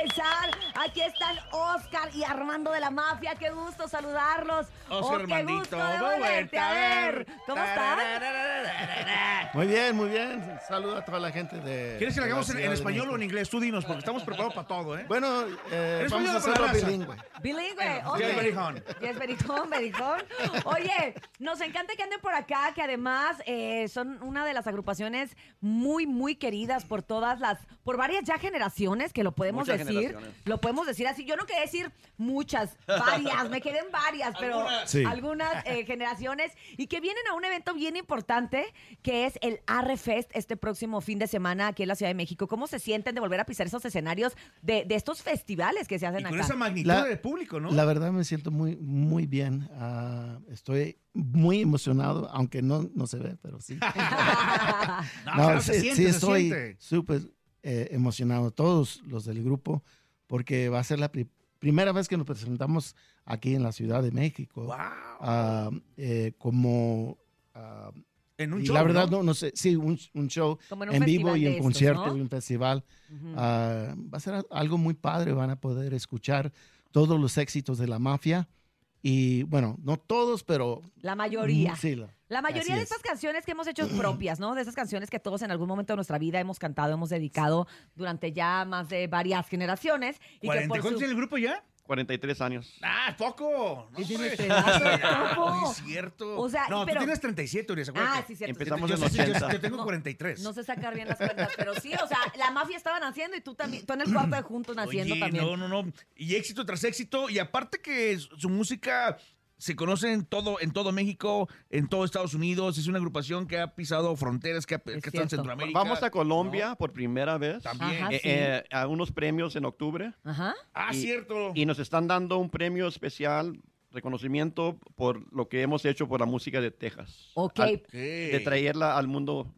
empezar Aquí están Oscar y Armando de la Mafia. Qué gusto saludarlos. Oscar Oh, qué Armandito, gusto de muy volverte a ver. ¿Cómo están? Muy bien, muy bien. Saludo a toda la gente de. ¿Quieres que lo hagamos en, español o en inglés? Tú dinos, porque estamos preparados para todo, ¿eh? Bueno, eh, vamos a hacerlo bilingüe. Bilingüe, ok. Yes, berijón. Yes, berijón, berijón. Oye, nos encanta que anden por acá, que además eh, son una de las agrupaciones muy, muy queridas por todas las, por varias ya generaciones, que lo podemos Muchas decir. generaciones. Lo podemos decir así. Yo no quería decir muchas, varias, me quedé en varias, pero Algunas. Sí. algunas eh, generaciones y que vienen a un evento bien importante que es el Arre Fest este próximo fin de semana aquí en la Ciudad de México. ¿Cómo se sienten de volver a pisar esos escenarios de, de estos festivales que se hacen acá? La- de público, ¿no? La verdad me siento muy, muy bien. Ah, estoy muy emocionado, aunque no, no se ve, pero sí. No, se sí, siente, sí se estoy súper eh, emocionado, todos los del grupo, porque va a ser la pri- primera vez que nos presentamos aquí en la Ciudad de México. Ah, eh, como... ah, En un y show, La verdad, ¿no? no, no sé, sí, un, un show Como en un en vivo y en estos, concierto ¿no? y un festival. Ah, va a ser algo muy padre, van a poder escuchar todos los éxitos de la mafia. Y bueno, no todos, pero... La mayoría. Mm, Sí, la, La mayoría de es. estas canciones que hemos hecho propias, ¿no? De esas canciones que todos en algún momento de nuestra vida hemos cantado, hemos dedicado durante ya más de varias generaciones. Y que ¿Cuarenta- por ¿Cuántos su- tiene el grupo ya? 43 años. Ah, poco. No, tiene pues. 30, Ah, no es cierto. O sea, no, pero- tú tienes 37, Urias. Ah, sí, cierto. Empezamos yo, en yo- yo- 80. yo tengo No, 43. No sé sacar bien las cuentas, pero sí, o sea, la mafia estaban haciendo y tú también, tú en el cuarto de juntos naciendo Oye, también. no, no, no. Y éxito tras éxito. Y aparte que su música se conoce en todo, en todo México, en todo Estados Unidos. Es una agrupación que ha pisado fronteras, que, ha, que está en Centroamérica. Vamos a Colombia por primera vez. También. Ajá, Eh, sí. eh, a unos premios en octubre. Ajá. Ah, cierto. Y nos están dando un premio especial, reconocimiento por lo que hemos hecho por la música de Texas. Ok. Al- de traerla al mundo.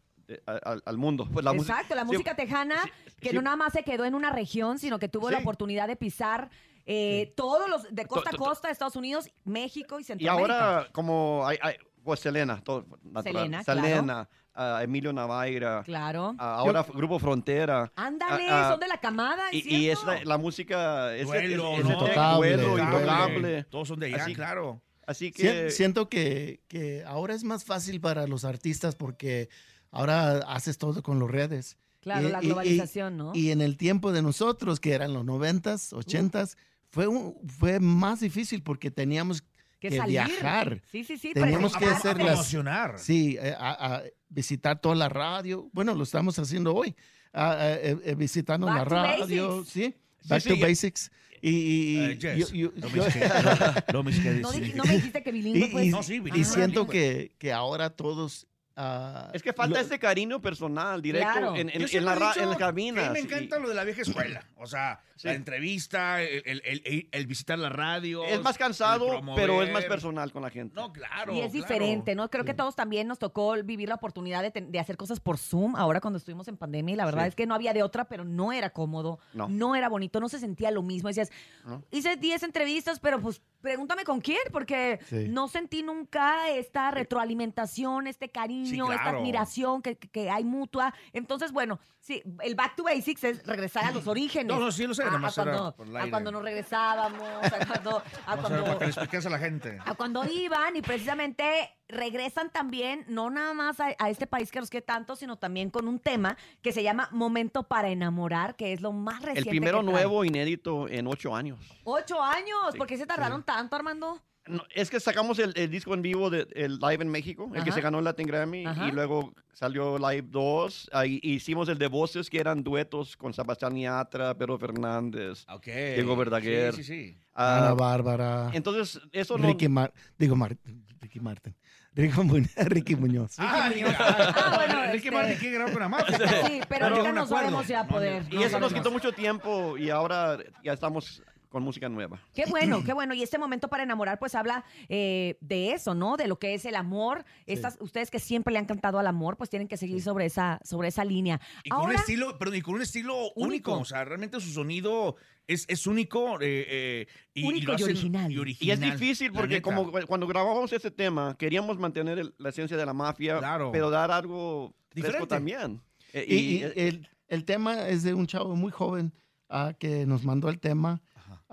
al, al mundo. Pues la música- Exacto, la sí, música tejana, que sí. no nada más se quedó en una región, sino que tuvo la oportunidad de pisar eh, todos los, de costa a costa, Estados Unidos, México y Y Centroamérica. ahora, como hay, hay- pues Selena, todo. Selena, Selena, ah, Emilio Navaira. Claro. ah, ahora Grupo Frontera. Ándale, ah, son de la camada, ¿es Y, y es la, la música es, Duelo, es- es- ¿no? es- Intocable, duelo, duelo. intocable. Todos son de allá, Así- claro. Así que Siento que, que ahora es más fácil para los artistas porque ahora haces todo con las redes. Claro, la globalización, ¿no? Y en el tiempo de nosotros, que eran los noventas, ochentas, fue, un- fue más difícil porque teníamos Que que, salir. viajar. Sí, sí, sí, Teníamos que hacer las... Promocionar. Sí, eh, a- a visitar toda la radio. Bueno, lo estamos haciendo hoy. eh, eh, visitando Back la radio. basics. Sí, Sí, back sí, to basics. Y, y- no me dijiste que bilingüe, y, pues. y- No, sí, y bilingüe. siento bilingüe. que, que ahora todos... ah, es que falta lo- ese cariño personal, directo, Claro. en, la, dicho en la cabina. a mí me sí. encanta lo de la vieja escuela. O sea, Sí. la entrevista, el, el- el- el- el visitar la radio. Es más cansado, pero es más personal con la gente. No, claro. Y es claro. diferente, ¿no? Creo que todos también nos tocó vivir la oportunidad de, ten- de hacer cosas por Zoom ahora cuando estuvimos en pandemia y la verdad Sí. es que no había de otra, pero no era cómodo, No. era bonito, no se sentía lo mismo. Decías, No. hice 10 entrevistas, pero pues pregúntame con quién, porque Sí. no sentí nunca esta retroalimentación, este cariño, Sí, esta admiración que, que- hay mutua. Entonces, bueno, sí, el back to basics es regresar a los orígenes. No, no, sí lo sé, a, nada a más era cuando, por el a cuando nos regresábamos, a cuando, a a cuando para que le expliques a la gente. a cuando iban y precisamente regresan también, no nada más a, a este país que nos quiere tanto, sino también con un tema que se llama Momento para enamorar, que es lo más reciente. El primero que nuevo, inédito en ocho años. Ocho años, Sí, ¿por qué se tardaron tanto, Armando? No, es que sacamos el, el disco en vivo del live en México, el que se ganó el Latin Grammy, Ajá. y luego salió Live 2. Ahí hicimos el de voces, que eran duetos con Sebastián Yatra, Pedro Fernández, Diego Verdaguer. Sí, sí, sí. Ah, Ana Bárbara. Entonces, eso no... Ricky Mar- digo Mar- Ricky Martin. Ricky, Mu- Ricky Muñoz. Ah, bueno, Ricky este- Martin quiere grabar con. Sí, pero ahorita no sabemos si va a poder. Y no eso nos quitó mucho tiempo y ahora ya estamos con música nueva. Qué bueno, qué bueno. Y este momento para enamorar, pues habla eh, de eso, ¿no? De lo que es el amor. Estas, ustedes que siempre le han cantado al amor, pues tienen que seguir sobre esa, sobre esa línea. Y con un estilo, perdón, y con un estilo único. Único. O sea, realmente su sonido es, es único. eh, eh, y, Único lo y hacen- original. Y, es difícil porque como cu- cuando grabamos ese tema, queríamos mantener el- la esencia de la mafia, Claro. pero dar algo fresco Diferente. también. Y, y el, el tema es de un chavo muy joven ah, que nos mandó el tema.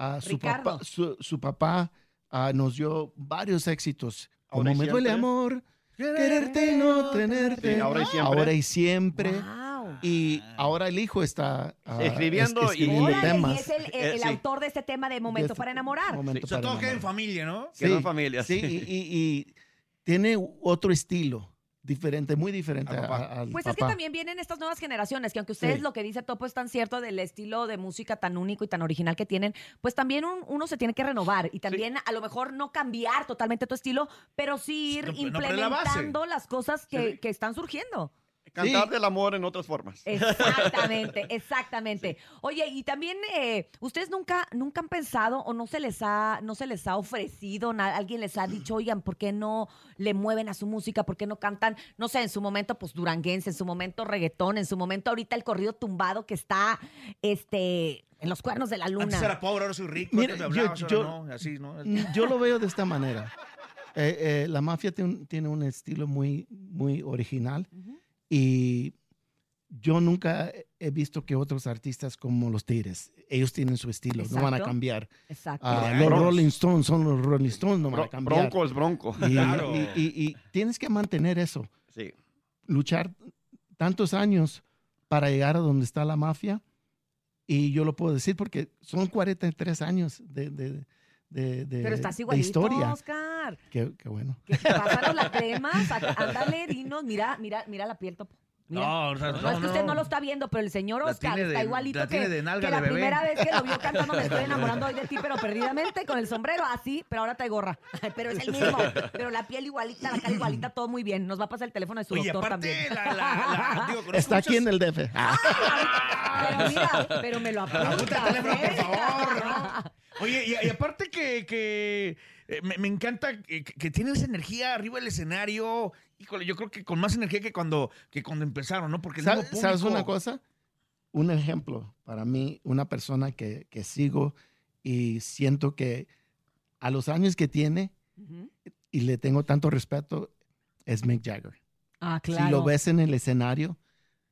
Ah, su papá, su, su papá ah, nos dio varios éxitos. Ahora Como y me duele siempre. amor, quererte y no tenerte. Sí, ahora y siempre. Ahora y siempre. Wow. Y ahora el hijo está ah, Escribiendo es- y- escribiendo y temas. es el, el- Eh, el sí. autor de este tema de Momento De- para enamorar. Momento sea, para todo queda en enamorar. familia, ¿no? Que no familia, Sí, sí. y, y- y tiene otro estilo diferente, muy diferente Al a- papá. al Pues es que también vienen estas nuevas generaciones, que aunque ustedes Sí. lo que dice Topo es tan cierto del estilo de música tan único y tan original que tienen, pues también un- uno se tiene que renovar y también a lo mejor no cambiar totalmente tu estilo, pero sí ir No, no, la implementando las cosas que, que están surgiendo. Cantar Sí. del amor en otras formas. Exactamente, exactamente. Oye, y también eh, ustedes nunca, nunca han pensado o no se les ha, no se les ha ofrecido, na- alguien les ha dicho, oigan, ¿por qué no le mueven a su música? ¿Por qué no cantan? No sé, en su momento, pues duranguense, en su momento reggaetón, en su momento ahorita el corrido tumbado que está, este, en los cuernos de la luna. Antes era pobre, ahora soy rico. Mira, yo- hablabas, ahora yo- no, así, ¿no? Yo lo veo de esta manera. Eh, eh, la mafia tiene un, tiene un estilo muy, muy original y yo nunca he visto que otros artistas como los Tigres, ellos tienen su estilo, no van a cambiar. Exacto. Ah, Los. Rolling Stones son los Rolling Stones, no van a cambiar. bronco es bronco. Y, Claro. y- y- y tienes que mantener eso, Sí. luchar tantos años para llegar a donde está la mafia. Y yo lo puedo decir porque son 43 años de, de, de, de- Pero estás de igualito, historia. Oscar. Qué, qué bueno. Que- Pásanos la crema, saca- ándale, dinos, mira, mira, mira la piel, Topo. Mira. No, o sea, No, no, es que usted no. lo está viendo, pero el señor La Oscar tiene está de- igualito la que, tiene de nalga que de la bebé. primera vez que lo vio cantando Me estoy enamorando hoy de ti, pero perdidamente con el sombrero así, pero ahora trae gorra. Pero es el mismo. Pero la piel igualita, la cara igualita, todo muy bien. Nos va a pasar el teléfono de su Oye, doctor aparte, también. la, la, la, digo, conozco Está aquí muchas- en el DF. Pero mira, pero me lo apunta. Apunta el teléfono, por favor, ¿no? Oye, y, y aparte que, que, eh, me, me encanta que, que tiene esa energía arriba del escenario. Híjole, yo creo que con más energía que cuando, que cuando empezaron, ¿no? Porque el ¿Sabes, mismo sabes público- una cosa? Un ejemplo para mí, una persona que, que sigo y siento que a los años que tiene Ujú. y le tengo tanto respeto es Mick Jagger. Ah, claro. Si lo ves en el escenario,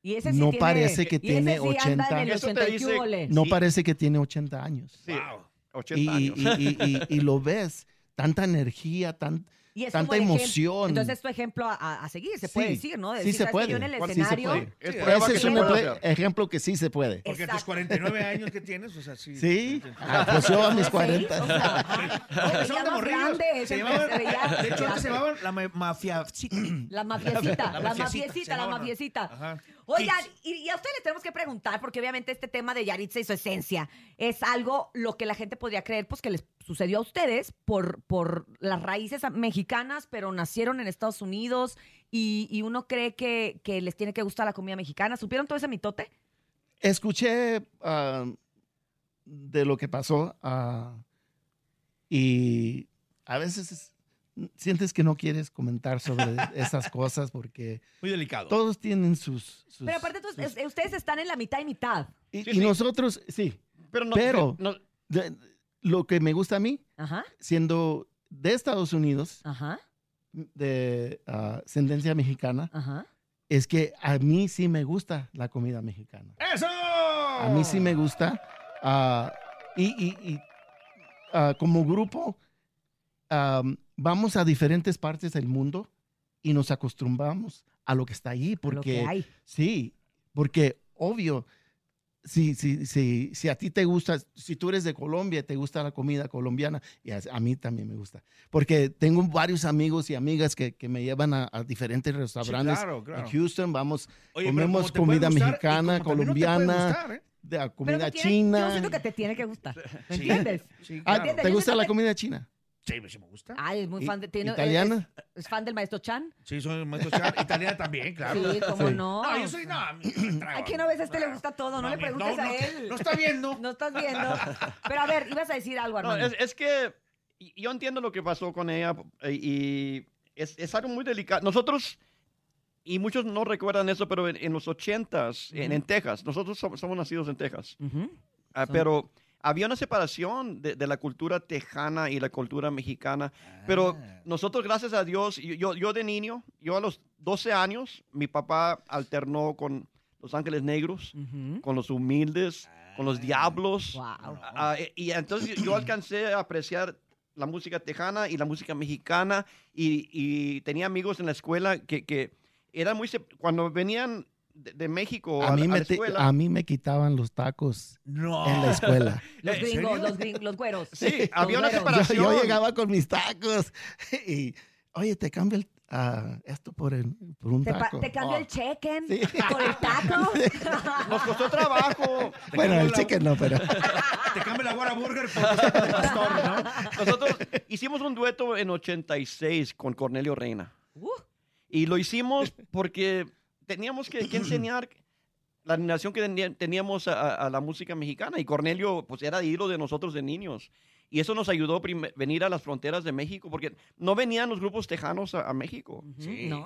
Y ese sí no tiene- parece que y ese tiene sí anda 80. en el Eso te 80 y dice- quúbole. no Sí. parece que tiene 80 años. Sí. Wow. 80 Y, años. y- y- y- y lo ves, tanta energía, tan, Y es tanta como emoción. Entonces es tu ejemplo a, seguir, se puede Sí, decir, ¿no? De sí decir, se puede. Yo en el ¿Cuál sí se escenario. puede? Es ese es un puede ejemplo que sí se puede. Porque a tus Exacto. 49 años que tienes, o sea, sí. Sí, Ah, pues yo a mis 40. O sea, ajá. Empezaron Veía de morrillos. Se llamaban- de hecho, antes se llamaban la ma- mafia. La mafiecita, la, mafiecita, la mafiecita. Oigan, y, y a ustedes les tenemos que preguntar, porque obviamente este tema de Yaritza y su esencia es algo lo que la gente podría creer, pues que les sucedió a ustedes por, por las raíces mexicanas, pero nacieron en Estados Unidos y, y uno cree que, que les tiene que gustar la comida mexicana. ¿Supieron todo ese mitote? Escuché ah, de lo que pasó ah, y a veces es- sientes que no quieres comentar sobre esas cosas porque Muy delicado. todos tienen sus... sus- Pero aparte, tú- sus- es- ustedes están en la mitad y mitad. y, Sí, y sí. nosotros, sí, Pero no. pero no- de- lo que me gusta a mí, Ajá, siendo de Estados Unidos, ajá, de ah, ascendencia mexicana, ajá. es que a mí sí me gusta la comida mexicana. ¡Eso! A mí sí me gusta. ah, y y- y, ah, como grupo, am, vamos a diferentes partes del mundo y nos acostumbramos a lo que está allí. Lo Porque, que hay. Sí, porque obvio, si, si, si, si a ti te gusta, si tú eres de Colombia, te gusta la comida colombiana, y a, a mí también me gusta. Porque tengo varios amigos y amigas que, que me llevan a, a diferentes restaurantes. claro, claro. En Houston vamos, Oye, pero comemos comida gustar mexicana, no colombiana, gustar, ¿eh? de, a Pero comida te tiene- china. Yo siento que te tiene que gustar. ¿Me Sí. entiendes? Sí, claro. ¿Te gusta la comida china? Sí, sí me gusta. Ay, es muy ¿Y- fan de... Tiene, italiana? Es, es fan del maestro Chan. Sí, soy maestro char. Italiana también, claro. Sí, cómo Sí. no. No, yo soy... No, a mí no me trago. Ay, que no ves, a este le gusta todo, no, No, le preguntes no, a no, él. no está viendo. No estás viendo. Pero a ver, ibas a decir algo, No, Armando. es, es que y- yo entiendo lo que pasó con ella eh, y es, es algo muy delicado. Nosotros, y muchos no recuerdan eso, pero en, en los ochentas, en, en Texas, nosotros somos, somos nacidos en Texas, Ujú. Ah, Son- pero había una separación de, de la cultura tejana y la cultura mexicana. Pero Ah. nosotros, gracias a Dios, yo, yo, de niño, yo a los 12 años, mi papá alternó con Los Ángeles Negros, Ujú. con los humildes, con los diablos. Wow. Ah, eh, y entonces yo alcancé a apreciar la música tejana y la música mexicana y, y tenía amigos en la escuela que, que eran muy... Cuando venían de, de México a, A mí, a me la te- escuela... a mí me quitaban los tacos No. en la escuela. Los ¿En gringos, los, gringos, los güeros. Sí, Los había una güeros. Yo, separación. yo llegaba con mis tacos y, oye, te cambio el, ah, esto por, el- por un taco. te cambio Oh. el cheque Sí. por el taco. Nos costó trabajo. Bueno, el la- chicken no, pero... Te cambio la Guara Burger por de pastor, ¿no? Nosotros hicimos un dueto en 86 con Cornelio Reina. Uh, Y lo hicimos porque teníamos que, que enseñar la admiración que tenía- teníamos a, a la música mexicana. Y Cornelio, pues, era ídolo de nosotros de niños. Y eso nos ayudó a venir a las fronteras de México, porque no venían los grupos tejanos a, a México.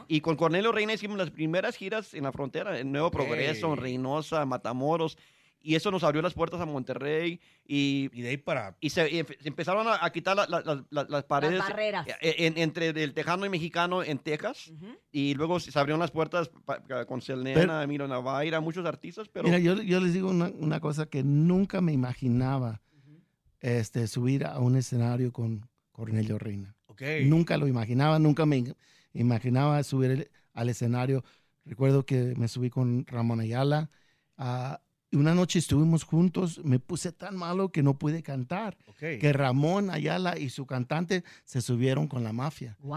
Y con Cornelio Reina hicimos las primeras giras en la frontera, en Nuevo Progreso, en Reynosa, Matamoros. Y eso nos abrió las puertas a Monterrey. Y, Y de ahí para... y se, y se empezaron a, a quitar la- la- la- la- las paredes barreras. eh, en- entre el tejano y mexicano en Texas. Ujú. Y luego se abrieron las puertas pa- pa- con Selena, Emilio Navaira, muchos artistas, pero Mira, yo, yo les digo una, una cosa que nunca me imaginaba este, subir a un escenario con Cornelio Reina. Ok. Nunca lo imaginaba, nunca me im- imaginaba subir el- al escenario. Recuerdo que me subí con Ramón Ayala. y una noche estuvimos juntos, me puse tan malo que no pude cantar. Que Ramón Ayala y su cantante se subieron con la mafia Wow.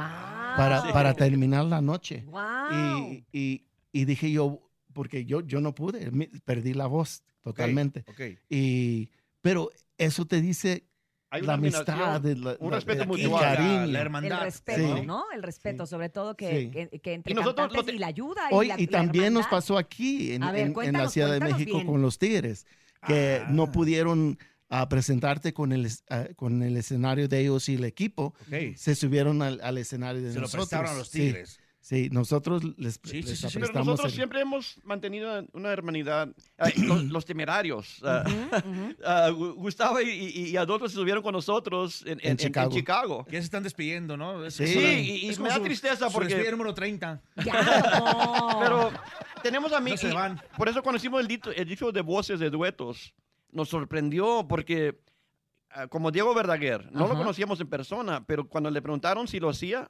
para, para terminar la noche. Wow. Y, y- y dije yo, porque yo, yo no pude, perdí la voz totalmente. Y, pero eso te dice hay la una amistad, la- un la- respeto el mutual. cariño. La el hermandad. respeto, Sí. ¿no? El respeto, Sí. sobre todo que, Sí. que, que entre Y nosotros lo cantantes te- y la ayuda. Hoy, y, la, y la también nos pasó aquí en, ver, en- en la Ciudad de México bien. con los Tigres, que Ah. no pudieron ah, presentarte con el, ah, con el escenario de ellos y el equipo. Ok. Se subieron al, al escenario de Se lo nosotros. prestaron a los Sí, Tigres. Sí, nosotros les, Sí, les sí, sí. Pero nosotros el- siempre hemos mantenido una hermanidad. Los, los temerarios. Ujú, ujú. ah, Gu- Gustavo y, y, y Adolfo estuvieron con nosotros en, en- en- en Chicago. Chicago. Que ya se están despidiendo, ¿no? Es- Sí. una- y- y es me da su- tristeza su porque- despedida número 30. Ya, no. Pero tenemos amigos. No se van. Por eso cuando hicimos el, dito- el dicho de voces de duetos, nos sorprendió porque, ah, como Diego Verdaguer, no lo Ajá. conocíamos en persona, pero cuando le preguntaron si lo hacía,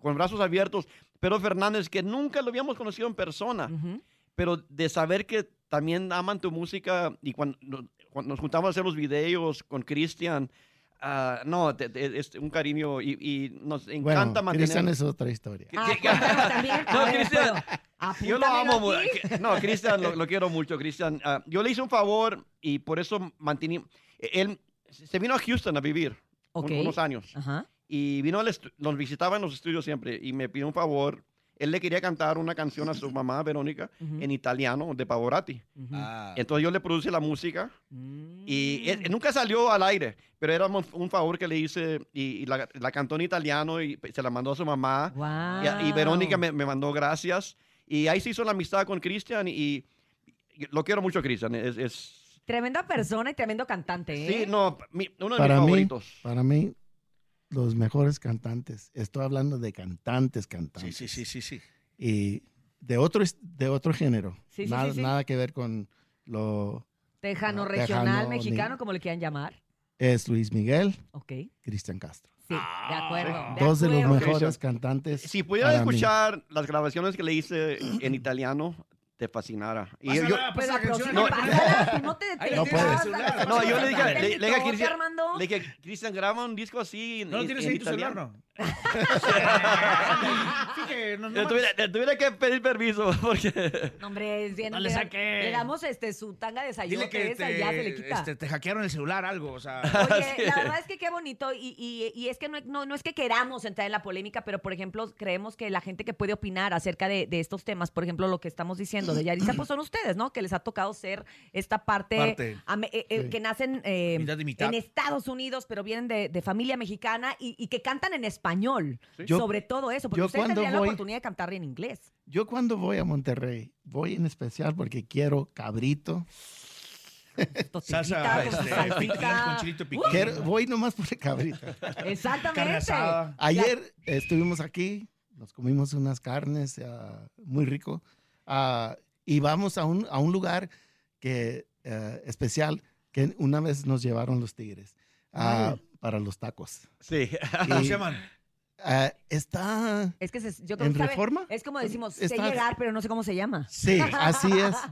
con brazos abiertos, Pedro Fernández, que nunca lo habíamos conocido en persona, Ujú. pero de saber que también aman tu música y cuando, cuando nos juntamos a hacer los videos con Cristian, ah, no, te- te- es un cariño y, y nos Bueno, encanta mantener... Cristian es otra historia. ¿Qué- Ah, qué- también. No, Cristian, pero Yo lo amo. No, Cristian, lo, lo quiero mucho, Cristian. Ah, yo le hice un favor y por eso mantenía... Él se vino a Houston a vivir un- Ok. unos años Ajá. Y vino al nos visitaba en los estudios siempre y me pidió un favor. Él le quería cantar una canción a su mamá, Verónica, en italiano, de Pavarotti. Ujú. Ah. Entonces yo le produje la música Mm. y él- nunca salió al aire, pero era un, favor que le hice y, y la, la cantó en italiano y se la mandó a su mamá. Y, y Verónica me, me mandó gracias. Y ahí se hizo la amistad con Cristian y, y lo quiero mucho, Cristian. Es, es- Tremenda persona y tremendo cantante, ¿eh? sí, no, mi- uno de Para mis mí, favoritos. para mí, los mejores cantantes. Estoy hablando de cantantes, cantantes. Sí, sí, sí, sí, sí. Y de otro, de otro género. Sí, sí, nada, sí, sí. nada que ver con lo... Tejano Ah, regional tejano, mexicano, ni- como le quieran llamar. Es Luis Miguel, Ok. Cristian Castro. Sí, de acuerdo. de Dos de los mejores cantantes. Si pudiera mí. escuchar las grabaciones que le hice en italiano, te fascinara. Y yo- Pues la canción. No. pásala, no te No puedes. No, yo le dije, le, le dije a Cristian, Armando. le dije, Cristian, graba un disco así. en- No lo tienes en ahí en tu celular, italiano". ¿no? Sí, que no- no Le tuviera, le tuviera que pedir permiso porque... No, hombre, es bien, No le le, saque. le damos este, su tanga de Dile sayote que esa y ya se le te, quita. este, te hackearon el celular, algo, o sea... Oye, la verdad es que qué bonito y, y- y es que no, no, no es que queramos entrar en la polémica, pero por ejemplo creemos que la gente que puede opinar acerca de, de estos temas, por ejemplo lo que estamos diciendo de Yaritza, pues son ustedes, ¿no? Que les ha tocado ser esta parte, Parte. eh, eh, Sí. que nacen eh, Mitad y mitad. en Estados Unidos, pero vienen de, de familia mexicana y, y que cantan en español, Yo- sobre todo eso, porque cuando tendrían la voy- oportunidad de cantar en inglés. Yo cuando voy a Monterrey, voy en especial porque quiero cabrito. Salsa, este, con chilito piquín. Quiero- voy nomás por el cabrito. Exactamente. Ayer estuvimos aquí, nos comimos unas carnes ah, muy rico ah, y vamos a un, a un lugar que, eh, especial que una vez nos llevaron los tigres ah, para los tacos. Sí. ¿Cómo se llaman? Ah, está... Es que se- yo creo ¿En sabe- Reforma? es como decimos, sé Está- llegar, pero no sé cómo se llama. Sí, así es.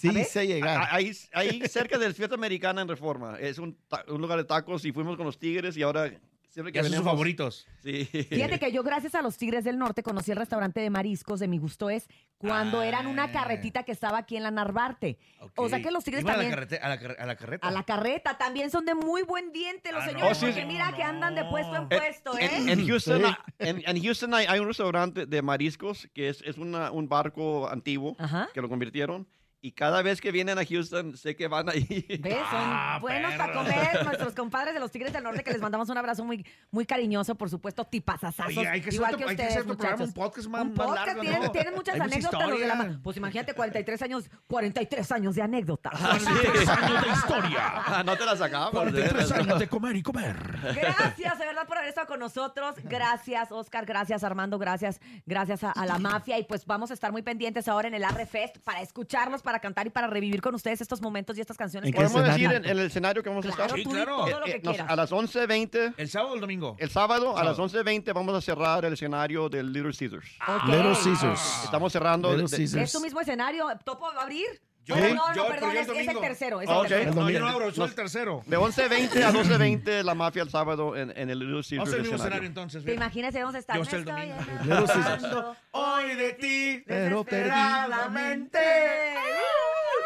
Sí, sé llegar. Ah, Ahí, ahí cerca del Fiesta Americana en Reforma. Es un, un lugar de tacos y fuimos con los tigres y ahora siempre que Ya son sus favoritos. Sí. Fíjate que yo gracias a los Tigres del Norte conocí el restaurante de mariscos de mi gusto es cuando eran una carretita que estaba aquí en la Narvarte. O sea que los Tigres Iban también... A la, carrete- a, la, car- a la carreta. A la carreta también son de muy buen diente los Ah, no. señores, sí, porque sí. mira que andan de puesto en En- puesto, ¿eh? En, en Houston, Sí. ah, en, en Houston hay, hay un restaurante de mariscos que es, es una- un barco antiguo Ajá. que lo convirtieron. Y cada vez que vienen a Houston, sé que van ahí. ¿Ves? Son Ah, buenos para comer nuestros compadres de los Tigres del Norte que les mandamos un abrazo muy, muy cariñoso, por supuesto, tipazazazos. Oye, hay que hacer igual que hay que ustedes, hacer programa, un podcast más- Un más podcast, largo, tienen, ¿no? tienen muchas Hay anécdotas de la Pues imagínate, 43 años, 43 años de anécdotas. años de historia. Ah, no te la sacamos. de 43 veras, años de comer y comer. Gracias, de verdad, por haber estado con nosotros. Gracias, Oscar. Gracias, Armando. Gracias, gracias a, a la mafia. Y pues vamos a estar muy pendientes ahora en el Arre Fest para escucharlos, para cantar y para revivir con ustedes estos momentos y estas canciones. ¿En que ¿Podemos decir en, en el escenario que vamos a estar? Sí, claro. todo lo que Eh, nos- quieras. a las 11.20, ¿El sábado o el domingo? el sábado, a las Sábado. 11.20 vamos a cerrar el escenario del Little Caesars. Ok. Little Caesars. Estamos cerrando. Little de- de- Caesars. ¿Es tu mismo escenario? ¿Topo va a abrir? Yo- no, yo- no, yo- perdón, yo es, el es el domingo. tercero. Es Ah, el ok. tercero. No, yo no abro, soy el tercero. De 11.20 a 12.20 la mafia el sábado en, en el Little Vamos Caesars a hacer el mismo escenario entonces. ¿Te bien. imaginas si vamos a estar? Yo sé el domingo. Hoy de ti. Pero desesperadamente.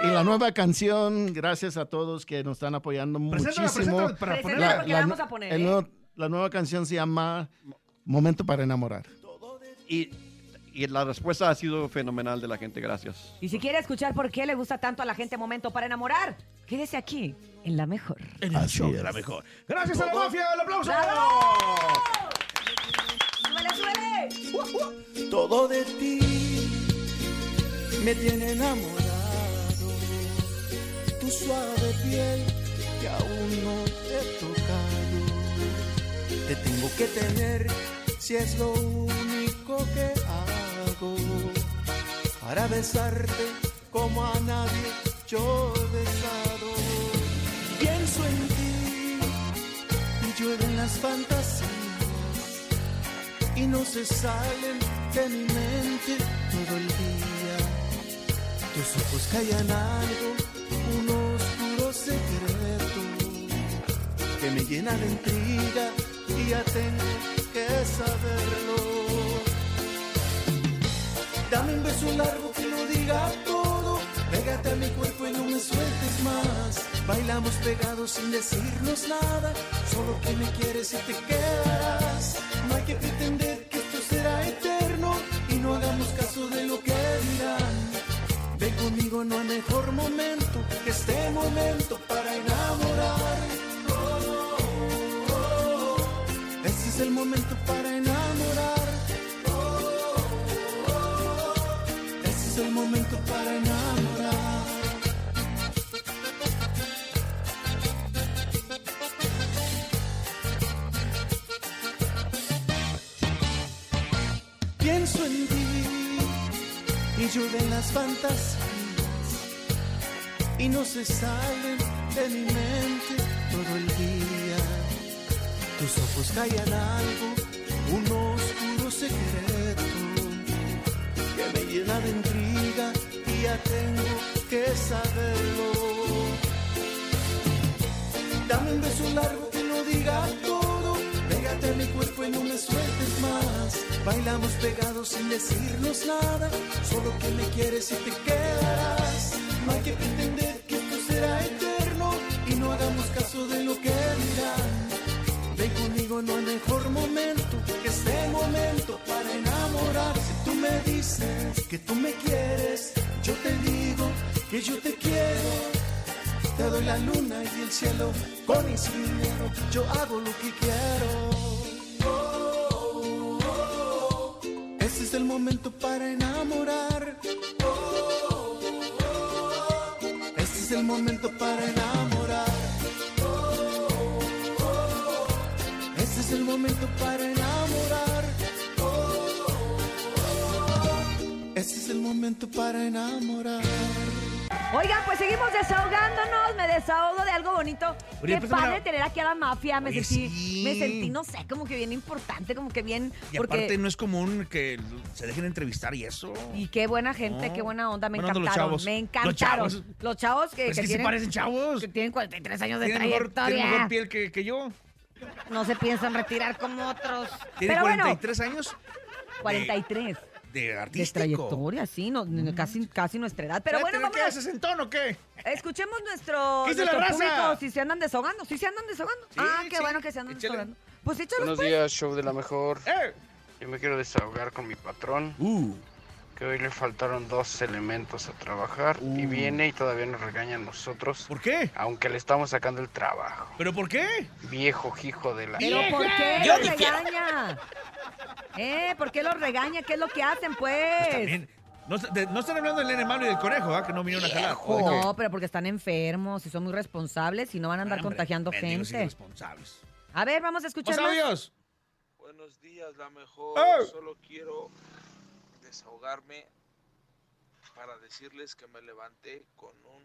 Y la nueva canción, gracias a todos que nos están apoyando Preséntala, muchísimo. preséntala para Preséntala ponerla. porque la vamos a poner, el ¿eh? nuevo- la nueva canción se llama Momento para enamorar. Y, y la respuesta ha sido fenomenal de la gente, gracias. Y si quiere escuchar por qué le gusta tanto a la gente Momento para enamorar, quédese aquí, en la mejor. En el show de la mejor. Gracias a la mafia. ¡El aplauso! ¡Súbele, súbele! Todo de ti me tiene enamorado. Tu suave piel que aún no te he tocado. Te tengo que tener si es lo único que Para besarte como a nadie yo he besado. Pienso en ti y llueven las fantasías y no se salen de mi mente todo el día. Tus ojos callan algo, un oscuro secreto que me llena de intriga y ya tengo que saberlo. Un beso largo que lo diga todo. Pégate a mi cuerpo y no me sueltes más. Bailamos pegados sin decirnos nada. Solo que me quieres y te quedarás. No hay que pretender que esto será eterno. Y no hagamos caso de lo que dirán. Ven conmigo, no hay mejor momento que este momento para enamorar. Oh, oh, oh. Este es el momento para llueven las fantasías y no se salen de mi mente todo el día. Tus ojos callan algo, un oscuro secreto que me llena de intriga y ya tengo que saberlo. Dame un beso largo que no diga todo. A mi cuerpo y no me sueltes más. Bailamos pegados sin decirnos nada. Solo que me quieres y te quedarás. No hay que pretender que esto será eterno. Y no hagamos caso de lo que dirán. Ven conmigo, no hay mejor momento que este momento para enamorarse. Tú me dices que tú me quieres. Yo te digo que yo te quiero. La luna y el cielo con sin dinero. Yo hago lo que quiero. Este es el momento para enamorar. Este es el momento para enamorar. Este es el momento para enamorar. Este es el momento para enamorar. Oigan, pues seguimos desahogándonos. Me desahogo de algo bonito. Oye, Qué padre tener aquí a la mafia. Me Oye, sentí, sí. me sentí, no sé, como que bien importante, como que bien. Y porque, aparte no es común que se dejen entrevistar y eso. Y qué buena gente, No. qué buena onda, me Buena onda los encantaron. chavos. Me Los encantaron. chavos. Los chavos que, Pues es que sí parecen chavos. que tienen 43 años de Tienen mejor, trayectoria. tienen mejor piel que, que yo. No se piensan retirar como otros. Tiene Pero bueno, 43 años 43 de de artístico. trayectoria, sí, no, casi, casi nuestra edad. Pero bueno, ¿Qué vamos. haces en tono o qué? Escuchemos nuestro, ¿Qué la nuestro raza? público si se andan desahogando. Si se andan desahogando. ah, qué sí, bueno que se andan échale. desahogando. Pues échalos Buenos pues. días, show de la mejor. Eh. Yo me quiero desahogar con mi patrón. Uh. Que hoy le faltaron dos elementos a trabajar y viene y todavía nos regaña a nosotros. Uh. ¿Por qué? Aunque le estamos sacando el trabajo. ¿Pero por qué? Viejo hijo de la. ¿Pero por qué Yo regaña? ¿Eh? ¿Por qué los regaña? ¿Qué es lo que hacen, pues? También. No, de- no están hablando del nene malo y del conejo, ¿ah? Que no vinieron a jalar. No, pero porque están enfermos y son muy responsables y no van a andar Hombre, contagiando gente. irresponsables. A ver, vamos a escuchar ¡Más! Buenos días, la mejor. Solo quiero desahogarme para decirles que me levanté con un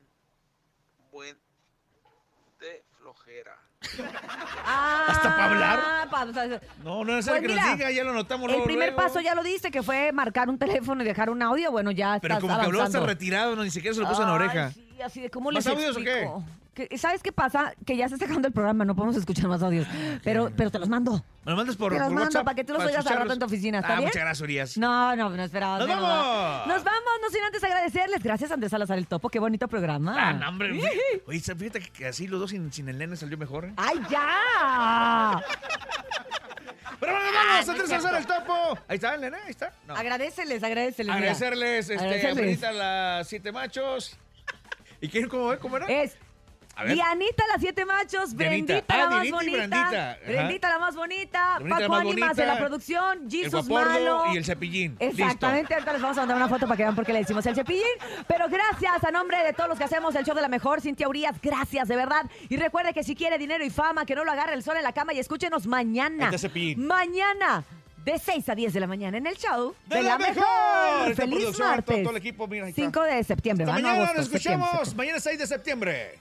buen de flojera. Ah, ¿Hasta pa' hablar? pa- o sea, No, no es Pues el que mira, nos diga, ya lo notamos El luego, primer luego. paso ya lo dice, que fue marcar un teléfono y dejar un audio. Bueno, ya Pero estás como que habló hasta retirado, no, ni siquiera se lo puso en la oreja. sí, así de cómo ¿Más les audios o qué? ¿Sabes qué pasa? Que ya se está acabando el programa, no podemos escuchar más audios. Pero, pero te los mando. ¿Me lo mandas por, te los por mando WhatsApp? para que tú los oigas al rato en tu oficina, ¿está ah, bien? muchas gracias, Urias. No, no, no esperaba. ¡Nos vamos! Nos vamos, no sin antes agradecerles. Gracias, Andrés Salazar el Topo. Qué bonito programa. Ah, no, hombre. Oye, fíjate que así los dos sin, sin el nene salió mejor, ¿eh? ¡Ay, ya! Pero bueno, Ah, vamos, no Andrés es Salazar el topo. Ahí está el nene, ahí está. No. Agradeceles, agradeceles. mira. Agradecerles, este, Agradecerles. Abuelita, las siete machos. ¿Y quién, cómo, cómo era? Es A. Dianita, las siete machos. Dianita. Brendita, Ah, la más bonita. Brendita, la más bonita. Brendita, la Paco Ánimas de la producción. Jesus Malo. y el cepillín. Exactamente, ahorita les vamos a mandar una foto para que vean por qué le decimos el cepillín. Pero gracias a nombre de todos los que hacemos el show de la mejor, Cintia Urias, gracias de verdad. Y recuerde que si quiere dinero y fama, que no lo agarre el sol en la cama y escúchenos mañana. Mañana. De 6 a 10 de la mañana en el show ¡De la mejor! ¡Feliz martes! todo el equipo, mira, ahí está. 5 de septiembre. Hasta mañana, agosto, nos escuchamos. septiembre. Mañana es 6 de septiembre.